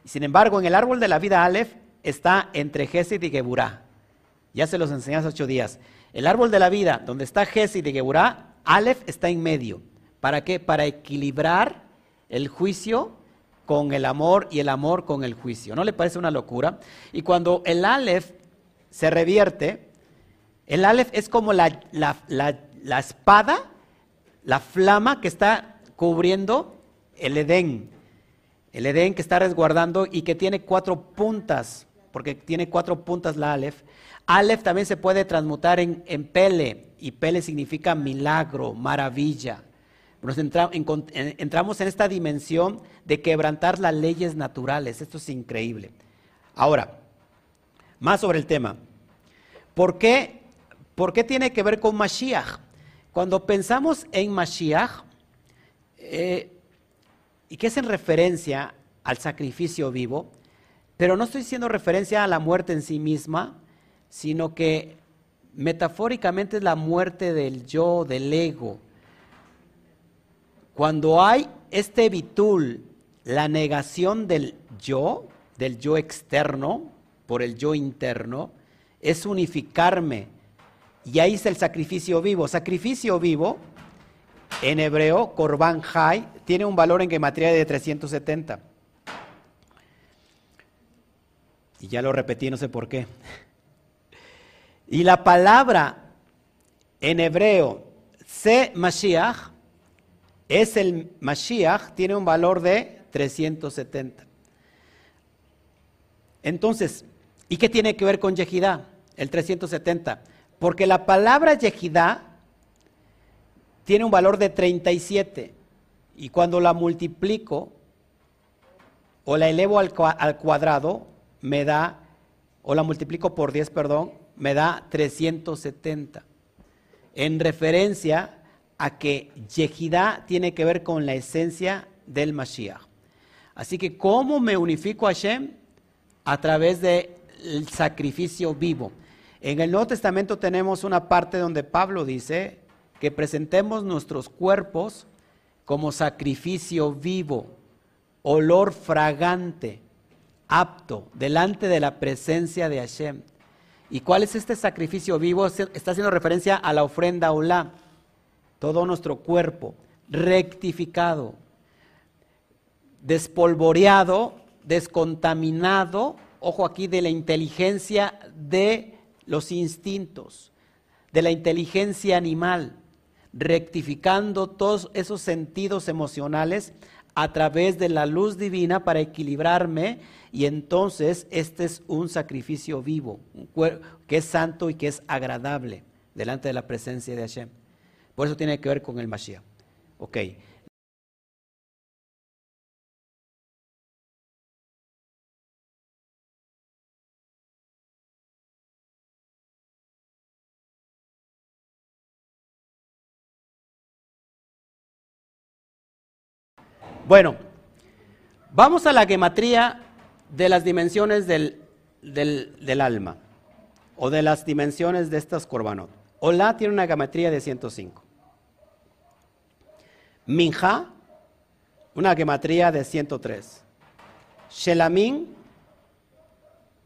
Sin embargo, en el árbol de la vida Aleph está entre Gesed y Geburá. Ya se los enseñé hace ocho días. El árbol de la vida, donde está Gesed y Geburá, Aleph está en medio. ¿Para qué? Para equilibrar el juicio con el amor y el amor con el juicio. ¿No le parece una locura? Y cuando el Aleph se revierte, el Aleph es como la, la, espada, la flama que está cubriendo el Edén. El Edén que está resguardando y que tiene cuatro puntas, porque tiene cuatro puntas la Aleph. Aleph también se puede transmutar en, en Pele, y Pele significa milagro, maravilla. Nos entramos en esta dimensión de quebrantar las leyes naturales. Esto es increíble. Ahora, más sobre el tema. ¿Por qué, ¿Por qué tiene que ver con Mashiach? Cuando pensamos en Mashiach, eh, y que es en referencia al sacrificio vivo, pero no estoy haciendo referencia a la muerte en sí misma, sino que metafóricamente es la muerte del yo, del ego, cuando hay este bitul, la negación del yo, del yo externo, por el yo interno, es unificarme. Y ahí es el sacrificio vivo. Sacrificio vivo, en hebreo, korban hay, tiene un valor en gematría de 370. Y ya lo repetí, no sé por qué. Y la palabra en hebreo, se Mashiach, es el Mashiach, tiene un valor de 370. Entonces, ¿y qué tiene que ver con Yehidá? El 370. Porque la palabra Yehidá tiene un valor de 37. Y cuando la multiplico o la elevo al, al cuadrado, me da, o la multiplico por 10, perdón, me da 370. En referencia a que Yehidá tiene que ver con la esencia del Mashiach. Así que, ¿cómo me unifico a Hashem? A través del sacrificio vivo. En el Nuevo Testamento tenemos una parte donde Pablo dice que presentemos nuestros cuerpos como sacrificio vivo, olor fragante, apto, delante de la presencia de Hashem. ¿Y cuál es este sacrificio vivo? Está haciendo referencia a la ofrenda Olá todo nuestro cuerpo rectificado. despolvoreado, descontaminado, ojo aquí, de la inteligencia de los instintos, de la inteligencia animal, rectificando todos esos sentidos emocionales a través de la luz divina para equilibrarme y entonces este es un sacrificio vivo, que es santo y que es agradable delante de la presencia de Hashem. Por eso tiene que ver con el Mashiach. Ok. Bueno, vamos a la gematría de las dimensiones del, del, alma o de las dimensiones de estas corbanot. Olá tiene una gematría de 105. Minja, una gematría de 103. Shelamín,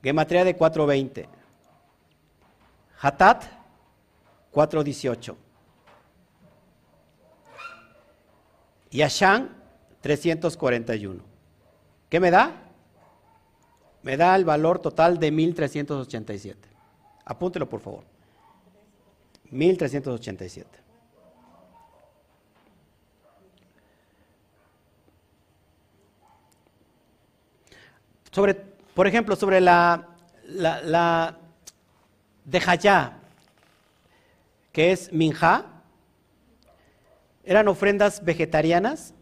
gematría de 420. Hatat, 418. Yashan, 341. ¿Qué me da? Me da el valor total de 1387. Apúntelo, por favor. 1387. Sobre, por ejemplo, sobre la, la, la de Hayá, que es Minja, eran ofrendas vegetarianas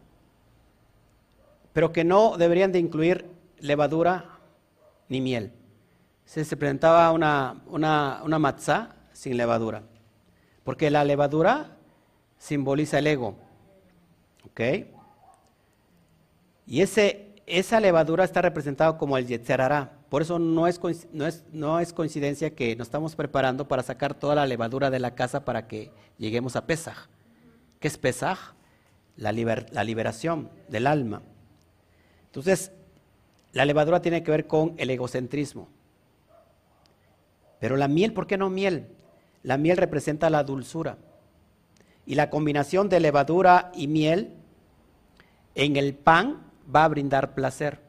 pero que no deberían de incluir levadura ni miel. Se, se presentaba una, una, una matzá sin levadura, porque la levadura simboliza el ego. ¿Ok? Y ese, esa levadura está representada como el Yetzerará. Por eso no es, no, es, no es, coincidencia que nos estamos preparando para sacar toda la levadura de la casa para que lleguemos a Pesaj. ¿Qué es Pesaj? La, la liberación del alma. Entonces, la levadura tiene que ver con el egocentrismo. Pero la miel, ¿por qué no miel? La miel representa la dulzura. Y la combinación de levadura y miel en el pan va a brindar placer.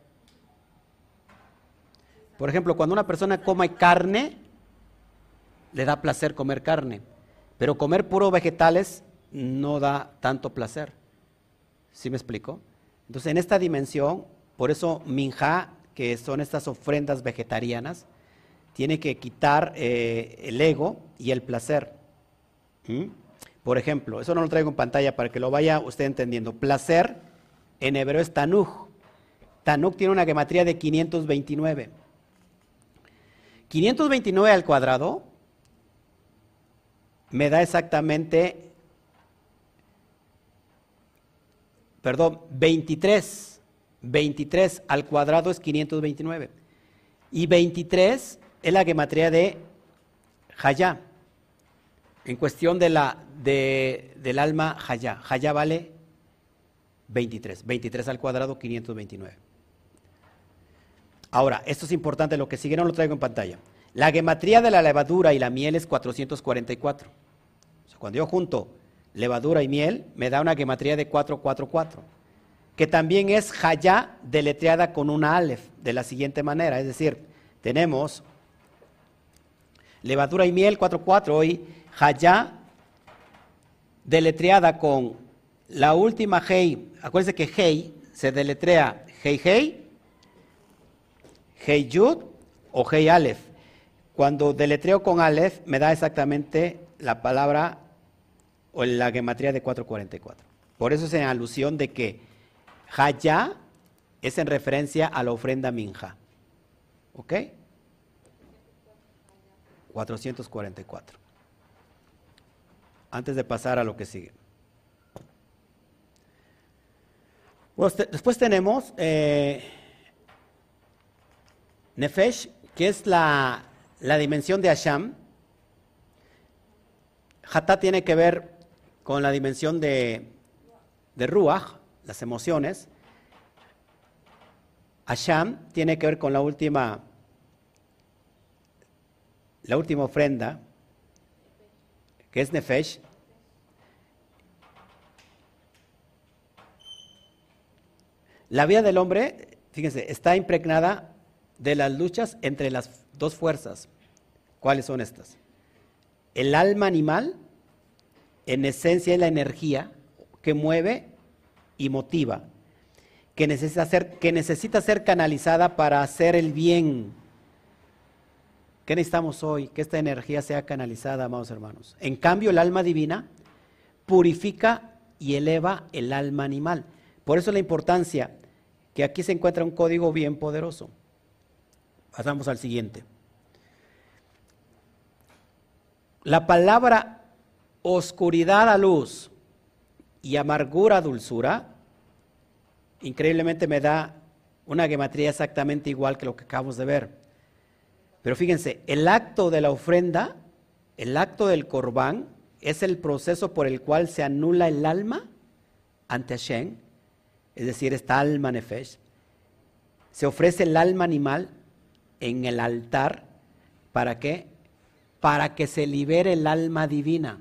Por ejemplo, cuando una persona come carne, le da placer comer carne. Pero comer puro vegetales no da tanto placer. ¿Sí me explico? Entonces, en esta dimensión, por eso minja, que son estas ofrendas vegetarianas, tiene que quitar eh, el ego y el placer. ¿Mm? Por ejemplo, eso no lo traigo en pantalla para que lo vaya usted entendiendo. Placer en hebreo es tanuj. Tanuj tiene una gematría de 529. 529 al cuadrado me da exactamente, perdón, 23. 23 al cuadrado es 529. Y 23 es la gematría de Hayá. En cuestión de la, del alma Hayá. Hayá vale 23. 23 al cuadrado, 529. Ahora, esto es importante, lo que sigue no lo traigo en pantalla. La gematría de la levadura y la miel es 444. cuando yo junto levadura y miel, me da una gematría de 444 que también es Hayá deletreada con una Aleph, de la siguiente manera. Es decir, tenemos levadura y miel 4.4 y Hayá deletreada con la última Hei. Acuérdense que Hei se deletrea Hei Hei, Hei Yud o Hei Aleph. Cuando deletreo con Aleph me da exactamente la palabra o la gematría de 444. Por eso es en alusión de que Haya es en referencia a la ofrenda minja. ¿Ok? 444. Antes de pasar a lo que sigue. después tenemos eh, Nefesh, que es la, dimensión de Asham. Hatá tiene que ver con la dimensión de, de Ruach, las emociones. Asham tiene que ver con la última, la última ofrenda, que es Nefesh. ¿Qué La vida del hombre, fíjense, está impregnada de las luchas entre las dos fuerzas. ¿Cuáles son estas? El alma animal, en esencia, es la energía que mueve y motiva, que necesita ser, que necesita ser canalizada para hacer el bien. ¿Qué necesitamos hoy? Que esta energía sea canalizada, amados hermanos. En cambio, el alma divina purifica y eleva el alma animal. Por eso la importancia que aquí se encuentra un código bien poderoso. Pasamos al siguiente. La palabra oscuridad a luz y amargura dulzura, increíblemente me da una gematría exactamente igual que lo que acabamos de ver. Pero fíjense, el acto de la ofrenda, el acto del corbán, es el proceso por el cual se anula el alma ante Hashem, es decir, esta alma nefesh. Se ofrece el alma animal en el altar, ¿para qué? Para que se libere el alma divina.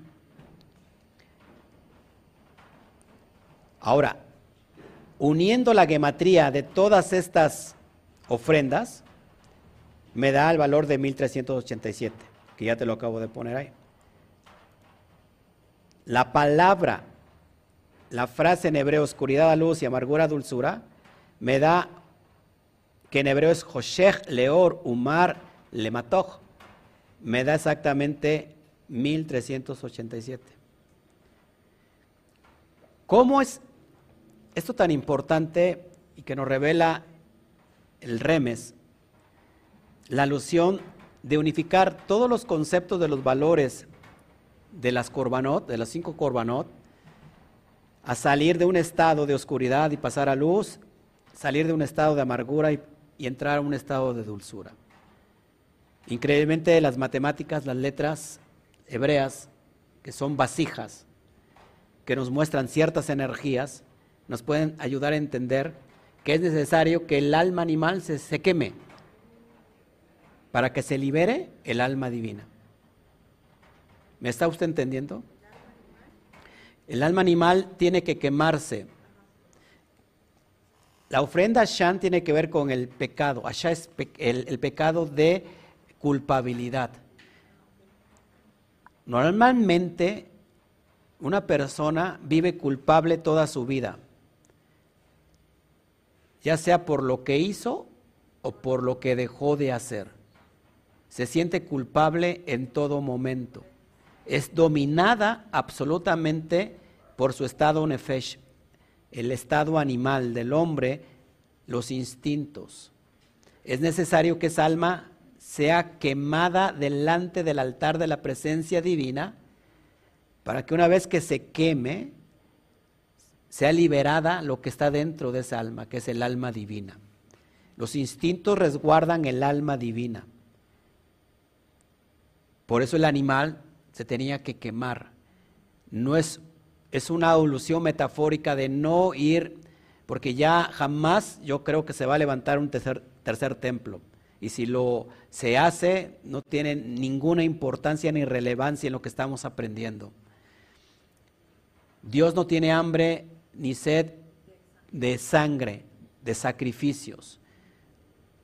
Ahora, uniendo la gematría de todas estas ofrendas, me da el valor de 1387, que ya te lo acabo de poner ahí. La palabra, la frase en hebreo, oscuridad a luz y amargura a dulzura, me da que en hebreo es Hoshech Leor Umar Lematoch, me da exactamente 1387. ¿Cómo es esto tan importante y que nos revela el remes? La alusión de unificar todos los conceptos de los valores de las corbanot, de las cinco corbanot, a salir de un estado de oscuridad y pasar a luz, salir de un estado de amargura y, y entrar a un estado de dulzura. Increíblemente las matemáticas, las letras hebreas, que son vasijas, que nos muestran ciertas energías, nos pueden ayudar a entender que es necesario que el alma animal se, se queme para que se libere el alma divina. ¿Me está usted entendiendo? El alma animal tiene que quemarse. La ofrenda Shan tiene que ver con el pecado. Asha es el pecado de culpabilidad. Normalmente una persona vive culpable toda su vida, ya sea por lo que hizo o por lo que dejó de hacer. Se siente culpable en todo momento. Es dominada absolutamente por su estado nefesh, el estado animal del hombre, los instintos. Es necesario que esa alma sea quemada delante del altar de la presencia divina para que una vez que se queme, sea liberada lo que está dentro de esa alma, que es el alma divina. Los instintos resguardan el alma divina. Por eso el animal se tenía que quemar. No es, es una alusión metafórica de no ir, porque ya jamás yo creo que se va a levantar un tercer, tercer templo. Y si lo se hace, no tiene ninguna importancia ni relevancia en lo que estamos aprendiendo. Dios no tiene hambre ni sed de sangre, de sacrificios.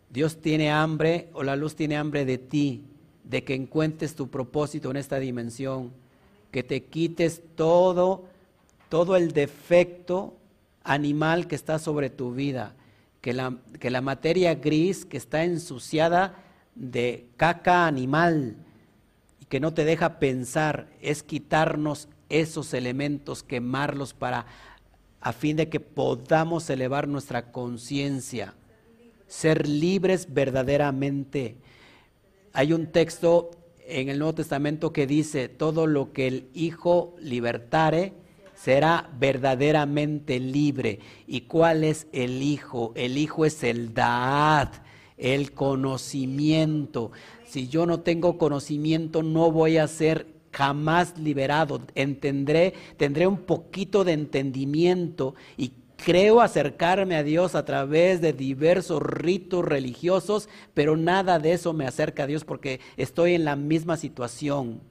Dios tiene hambre o la luz tiene hambre de ti, de que encuentres tu propósito en esta dimensión, que te quites todo, todo el defecto animal que está sobre tu vida, que la, que la materia gris que está ensuciada de caca animal y que no te deja pensar, es quitarnos esos elementos, quemarlos para a fin de que podamos elevar nuestra conciencia, ser libres verdaderamente. Hay un texto en el Nuevo Testamento que dice, todo lo que el Hijo libertare, será verdaderamente libre. ¿Y cuál es el Hijo? El Hijo es el Daad, el conocimiento. Si yo no tengo conocimiento, no voy a ser jamás liberado. Entendré, tendré un poquito de entendimiento y creo acercarme a Dios a través de diversos ritos religiosos, pero nada de eso me acerca a Dios porque estoy en la misma situación.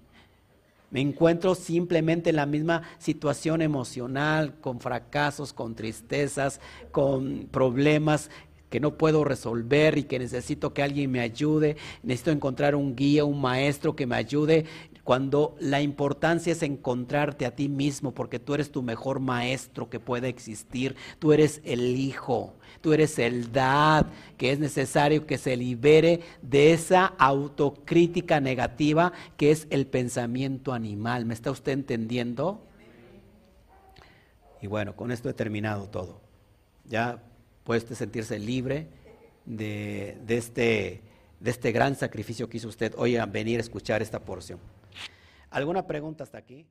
Me encuentro simplemente en la misma situación emocional, con fracasos, con tristezas, con problemas que no puedo resolver y que necesito que alguien me ayude. Necesito encontrar un guía, un maestro que me ayude cuando la importancia es encontrarte a ti mismo, porque tú eres tu mejor maestro que puede existir, tú eres el hijo, tú eres el dad, que es necesario que se libere de esa autocrítica negativa que es el pensamiento animal. ¿Me está usted entendiendo? Y bueno, con esto he terminado todo. Ya puede usted sentirse libre de, este, de este gran sacrificio que hizo usted hoy a venir a escuchar esta porción. ¿Alguna pregunta hasta aquí?